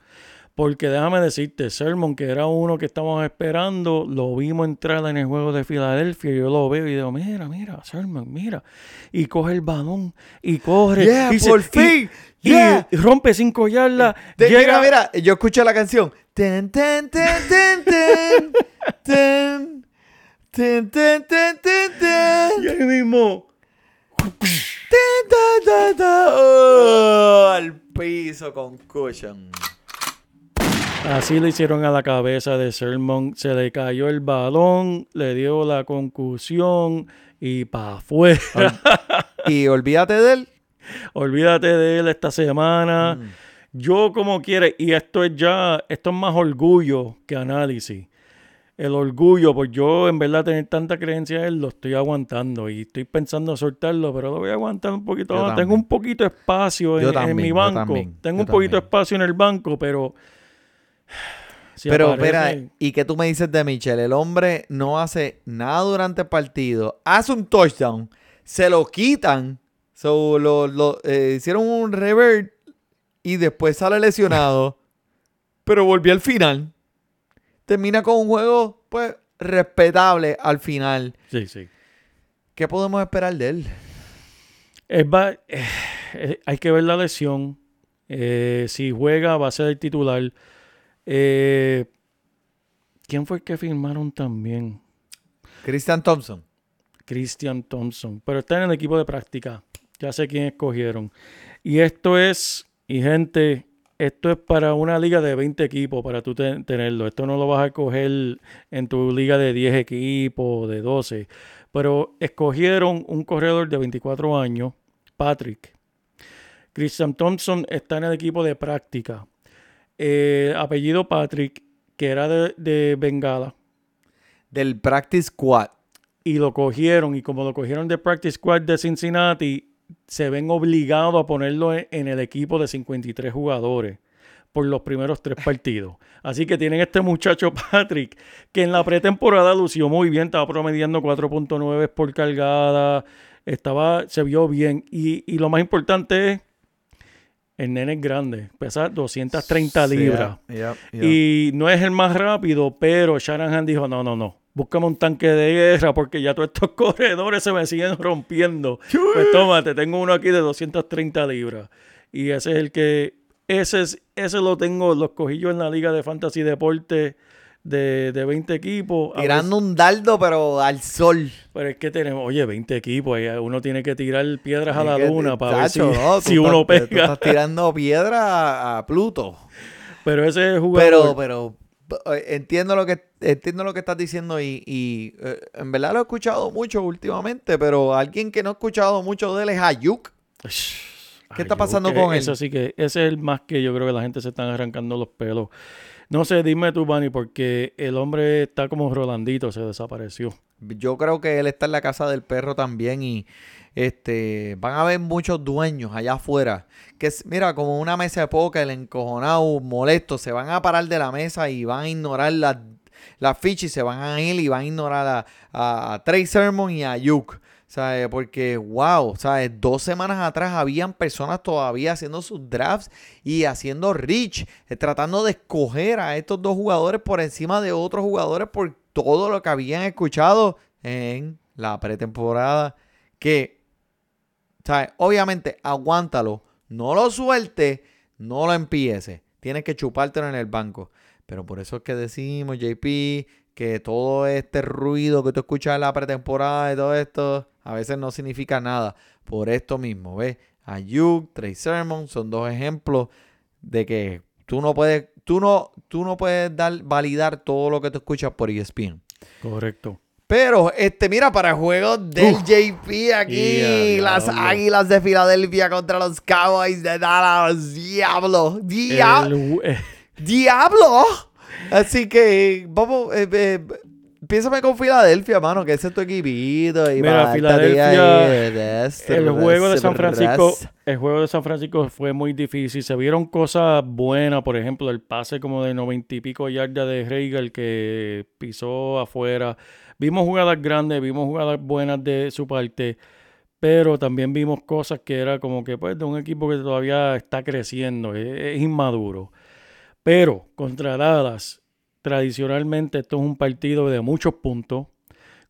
Porque déjame decirte, Sermon, que era uno que estábamos esperando, lo vimos entrar en el juego de Filadelfia. Yo lo veo y digo, mira, mira, Sermon, mira. Y coge el balón y corre. Yeah, y se- por y- fin. y Yeah. rompe cinco yardas. De- llega, Mira, mira, yo escucho la canción. Ten, ten, ten, ten, ten, ten, ten, ten, ten, ten, ten, y ahí mismo. ten, ta, ta, ta, piso con cushion. Así le hicieron a la cabeza de Sermon. Se le cayó el balón, le dio la concusión y para afuera. Y olvídate de él. Olvídate de él esta semana. Mm. Yo como quiere, y esto es ya, esto es más orgullo que análisis. El orgullo, pues yo en verdad tener tanta creencia en él, lo estoy aguantando y estoy pensando soltarlo, pero lo voy a aguantar un poquito más. Tengo un poquito de espacio en, en mi banco. también, Tengo un poquito de espacio en el banco, pero... si Pero espera, ¿y qué tú me dices de Michelle? El hombre no hace nada durante el partido, hace un touchdown, se lo quitan, so, lo, lo, eh, hicieron un revert y después sale lesionado, pero volvió al final. Termina con un juego, pues, respetable al final. Sí, sí. ¿Qué podemos esperar de él? Es va- eh, eh, hay que ver la lesión. Eh, si juega, va a ser el titular. Eh, ¿Quién fue el que firmaron también? Christian Thompson. Christian Thompson. Pero está en el equipo de práctica. Ya sé quién escogieron. Y esto es, y gente, esto es para una liga de 20 equipos, para tú te- tenerlo. Esto no lo vas a coger en tu liga de 10 equipos, de 12. Pero escogieron un corredor de 24 años, Patrick. Christian Thompson está en el equipo de práctica. Eh, apellido Patrick, que era de, de Bengala Del Practice Squad. y lo cogieron y como lo cogieron de Practice Squad de Cincinnati, se ven obligados a ponerlo en, en el equipo de 53 jugadores por los primeros tres partidos. Así que tienen este muchacho Patrick, que en la pretemporada lució muy bien, estaba promediando 4.9 por cargada, estaba, se vio bien. Y, y lo más importante es, el nene es grande, pesa 230 Sí, libras. yeah, yeah, yeah. Y no es el más rápido, pero Shanahan dijo, no, no, no. Búscame un tanque de guerra porque ya todos estos corredores se me siguen rompiendo. Pues tómate, tengo uno aquí de 230 libras. Y ese es el que, ese, es, ese lo tengo, lo escogí yo en la Liga de Fantasy Deporte de, de 20 equipos. Tirando un dardo, pero al sol. pero es que tenemos, oye, 20 equipos, uno tiene que tirar piedras a la luna para ver si, no, tú si uno estás- tú pega. estás tirando piedra a, Pluto. Pero ese es el jugador. Pero, pero entiendo lo que entiendo lo que estás diciendo y, y, eh, en verdad lo he escuchado mucho últimamente, pero alguien que no he escuchado mucho de él es Ayuk. ¿Qué está pasando con él? Eso sí que ese es el más que yo creo que la gente se están arrancando los pelos. No sé, dime tú, Bunny, porque el hombre está como Rolandito, se desapareció. Yo creo que él está en la casa del perro también y este van a haber muchos dueños allá afuera que mira como una mesa de póker encojonado molesto se van a parar de la mesa y van a ignorar las las fichas y se van a ir y van a ignorar a, a, Trey Sermon y a Yuk ¿sabes? Porque, wow, ¿sabes? Dos semanas atrás habían personas todavía haciendo sus drafts y haciendo reach, eh, tratando de escoger a estos dos jugadores por encima de otros jugadores por todo lo que habían escuchado en la pretemporada. Que, Obviamente, aguántalo, no lo suelte, no lo empiece. Tienes que chupártelo en el banco. Pero por eso es que decimos, JP, que todo este ruido que tú escuchas en la pretemporada y todo esto, a veces no significa nada. Por esto mismo, ¿ves? Ayuk, Trey Sermon son dos ejemplos de que tú no puedes, tú no, tú no puedes dar, validar todo lo que tú escuchas por ESPN. Correcto. Pero, este, mira, para el juego del Uf. JP aquí, Ya, las diablo. Águilas de Filadelfia contra los Cowboys de Dallas. Diablo, dia- El- diablo. Así que, vamos, eh, eh, piénsame con Filadelfia, mano, que ese es tu equipito. Y Mira, Filadelfia, este, el juego de San este, Francisco, el juego de San Francisco fue muy difícil. Se vieron cosas buenas, por ejemplo, el pase como de noventa y pico yardas de Regal que pisó afuera. Vimos jugadas grandes, vimos jugadas buenas de su parte, pero también vimos cosas que era como que pues de un equipo que todavía está creciendo, es, es inmaduro. Pero contra Dallas, tradicionalmente esto es un partido de muchos puntos.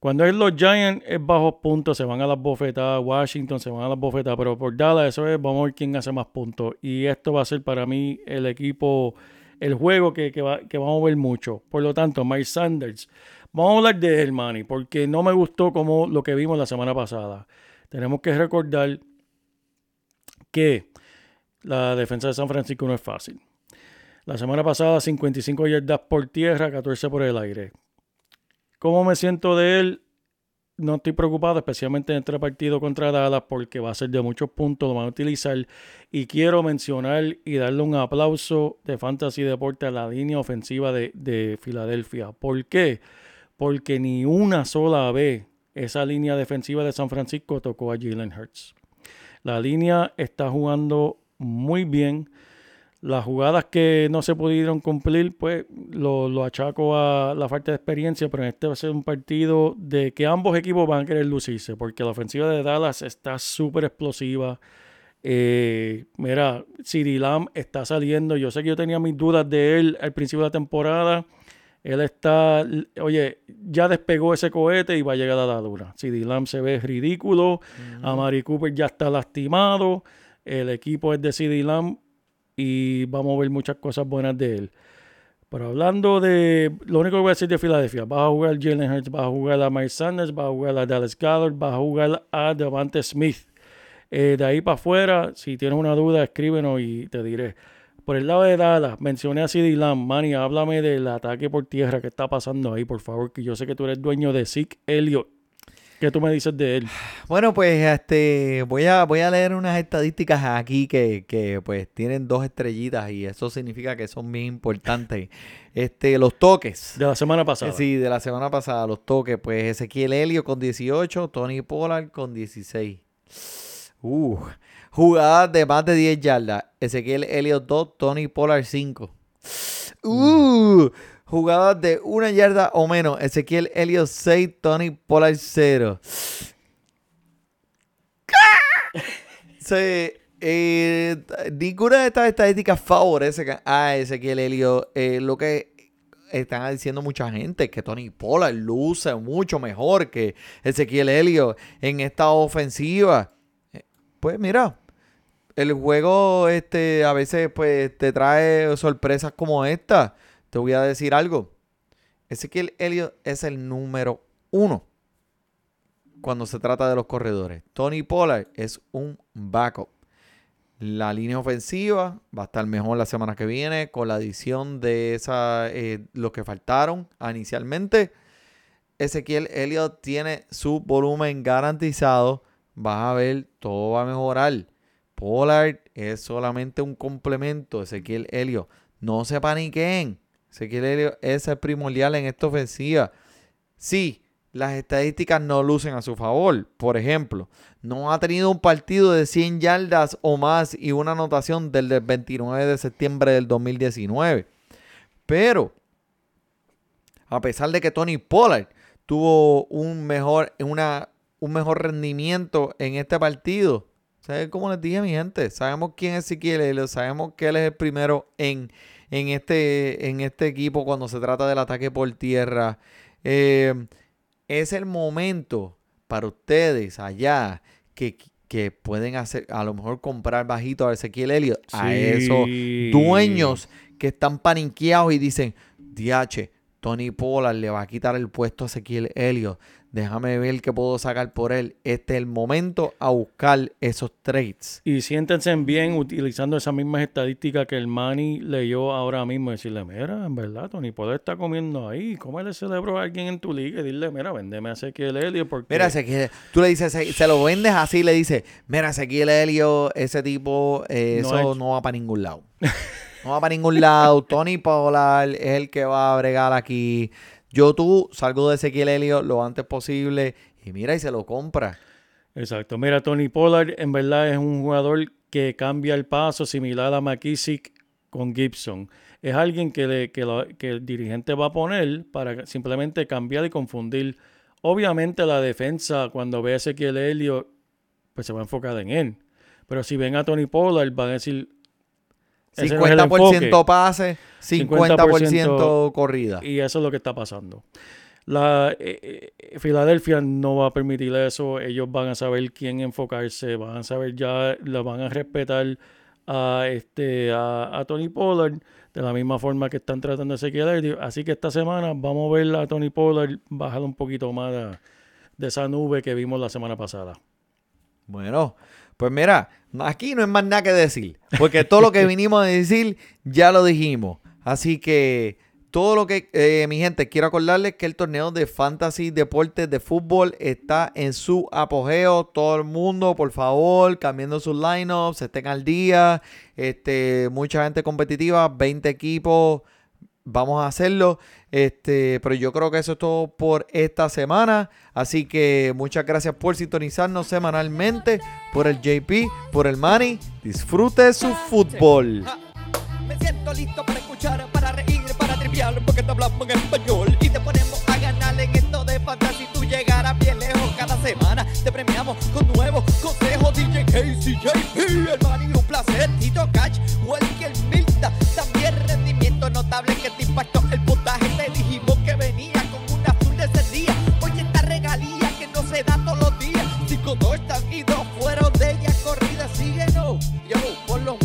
Cuando es los Giants es bajos puntos, se van a las bofetadas. Washington se van a las bofetadas, pero por Dallas eso es, vamos a ver quién hace más puntos. Y esto va a ser para mí el equipo, el juego que, que vamos a ver mucho. Por lo tanto, Mike Sanders, vamos a hablar de él, Manny, porque no me gustó como lo que vimos la semana pasada. Tenemos que recordar que la defensa de San Francisco no es fácil. La semana pasada 55 yardas por tierra, 14 por el aire. ¿Cómo me siento de él? No estoy preocupado, especialmente en este partido contra Dallas, porque va a ser de muchos puntos, lo van a utilizar. Y quiero mencionar y darle un aplauso de Fantasy Deporte a la línea ofensiva de, de Filadelfia. ¿Por qué? Ni una sola vez esa línea defensiva de San Francisco tocó a Jalen Hurts. La línea está jugando muy bien. Las jugadas que no se pudieron cumplir, pues lo, achaco a la falta de experiencia, pero este va a ser un partido de que ambos equipos van a querer lucirse, porque la ofensiva de Dallas está súper explosiva. Eh, mira, CD Lamb está saliendo. Yo sé que yo tenía mis dudas de él al principio de la temporada. Él está, oye, ya despegó ese cohete y va a llegar a la dura. CD Lamb se ve ridículo. Amari Cooper ya está lastimado. El equipo es de CD Lamb y vamos a ver muchas cosas buenas de él. Pero hablando de. Lo único que voy a decir de Filadelfia: va a jugar Jalen Hurts, va a jugar a Mike Sanders, va a jugar a Dallas Goddard, va a jugar a Devante Smith. Eh, de ahí para afuera, si tienes una duda, escríbenos y te diré. Por el lado de Dallas, mencioné a CD Lamb. Manny, háblame del ataque por tierra que está pasando ahí, por favor, que yo sé que tú eres dueño de Zeke Elliott. ¿Qué tú me dices de él? Bueno, pues este voy a voy a leer unas estadísticas aquí que, que, pues tienen dos estrellitas y eso significa que son bien importantes. Este, los toques. De la semana pasada. Sí, de la semana pasada, los toques. Pues Ezequiel Helio con 18, Tony Pollard con 16. Uh, jugadas de más de 10 yardas. Ezequiel Helio 2, Tony Pollard 5. Uh, jugadas de una yarda o menos. Ezequiel Helio 6, Tony Pollard 0. Sí, eh, ninguna de estas estadísticas favorece a Ezequiel Helio. Eh, lo que están diciendo mucha gente es que Tony Pollard luce mucho mejor que Ezequiel Helio en esta ofensiva. Eh, Pues mira, el juego este a veces pues te trae sorpresas como esta. Te voy a decir algo. Ezequiel Elliott es el número uno cuando se trata de los corredores. Tony Pollard es un backup. La línea ofensiva va a estar mejor la semana que viene con la adición de esa, eh, lo que faltaron inicialmente. Ezequiel Elliott tiene su volumen garantizado. Vas a ver, todo va a mejorar. Pollard es solamente un complemento. Ezequiel Elliott, no se paniquen. Ezequiel Elliott es el primordial en esta ofensiva. Sí, las estadísticas no lucen a su favor. Por ejemplo, no ha tenido un partido de 100 yardas o más y una anotación del 29 de septiembre del 2019. Pero, a pesar de que Tony Pollard tuvo un mejor, un mejor rendimiento en este partido, ¿sabes cómo les dije, mi gente? Sabemos quién es Ezequiel Elliott, sabemos que él es el primero en, en, este, en este equipo cuando se trata del ataque por tierra. Eh, es el momento para ustedes allá que, que pueden hacer, a lo mejor comprar bajito a Ezequiel Elliott, a esos Sí. dueños que están paniqueados y dicen, DH, Tony Pollard le va a quitar el puesto a Ezequiel Elliott. Déjame ver qué puedo sacar por él. Este es el momento a buscar esos trades. Y siéntense bien utilizando esas mismas estadísticas que el Manny leyó ahora mismo. Decirle, mira, en verdad, Tony Pollard está comiendo ahí. ¿Cómo le celebro a alguien en tu liga? Y dile, mira, vendeme a Ezequiel Elliott porque... Mira, Ezequiel, tú le dices, se, se lo vendes así, le dices, mira, Ezequiel Elliott, ese tipo, eh, No eso es- no va para ningún lado. No va para ningún lado. Tony Pollard es el que va a bregar aquí. Yo tú salgo de Ezequiel Elliott lo antes posible y mira y se lo compra. Exacto. Mira, Tony Pollard en verdad es un jugador que cambia el paso similar a McKissick con Gibson. Es alguien que, que el dirigente va a poner para simplemente cambiar y confundir. Obviamente la defensa cuando ve a Ezequiel Elliott pues se va a enfocar en él. Pero si ven a Tony Pollard van a decir ese no es el 50% enfoque. pase, 50%, corrida. Y eso es lo que está pasando. La eh, eh, Filadelfia no va a permitir eso. Ellos van a saber quién enfocarse, van a saber ya, lo van a respetar a este a, a Tony Pollard de la misma forma que están tratando de Ezequiel. Así que esta semana vamos a ver a Tony Pollard bajar un poquito más de, de esa nube que vimos la semana pasada. Bueno, pues mira, aquí no hay más nada que decir, porque todo lo que vinimos a decir ya lo dijimos. Así que todo lo que, eh, mi gente, quiero acordarles que el torneo de fantasy deportes de fútbol está en su apogeo. Todo el mundo, por favor, cambiando sus lineups, estén al día. Este, mucha gente competitiva, 20 equipos. Vamos a hacerlo. Este, pero yo creo que eso es todo por esta semana. Así que muchas gracias por sintonizarnos semanalmente, por el JP, por el Manny. Disfrute su fútbol. Ah, me siento listo para escuchar, para reír, para triviar, porque te hablamos en español y te ponemos a ganar en esto de fantasía. Si tú llegaras bien lejos cada semana, te premiamos con nuevos consejos. DJ Casey, JP, el Manny, un placer. Tito Catch, Welker Milta, también rendimiento notable que te impactó el puntaje Iron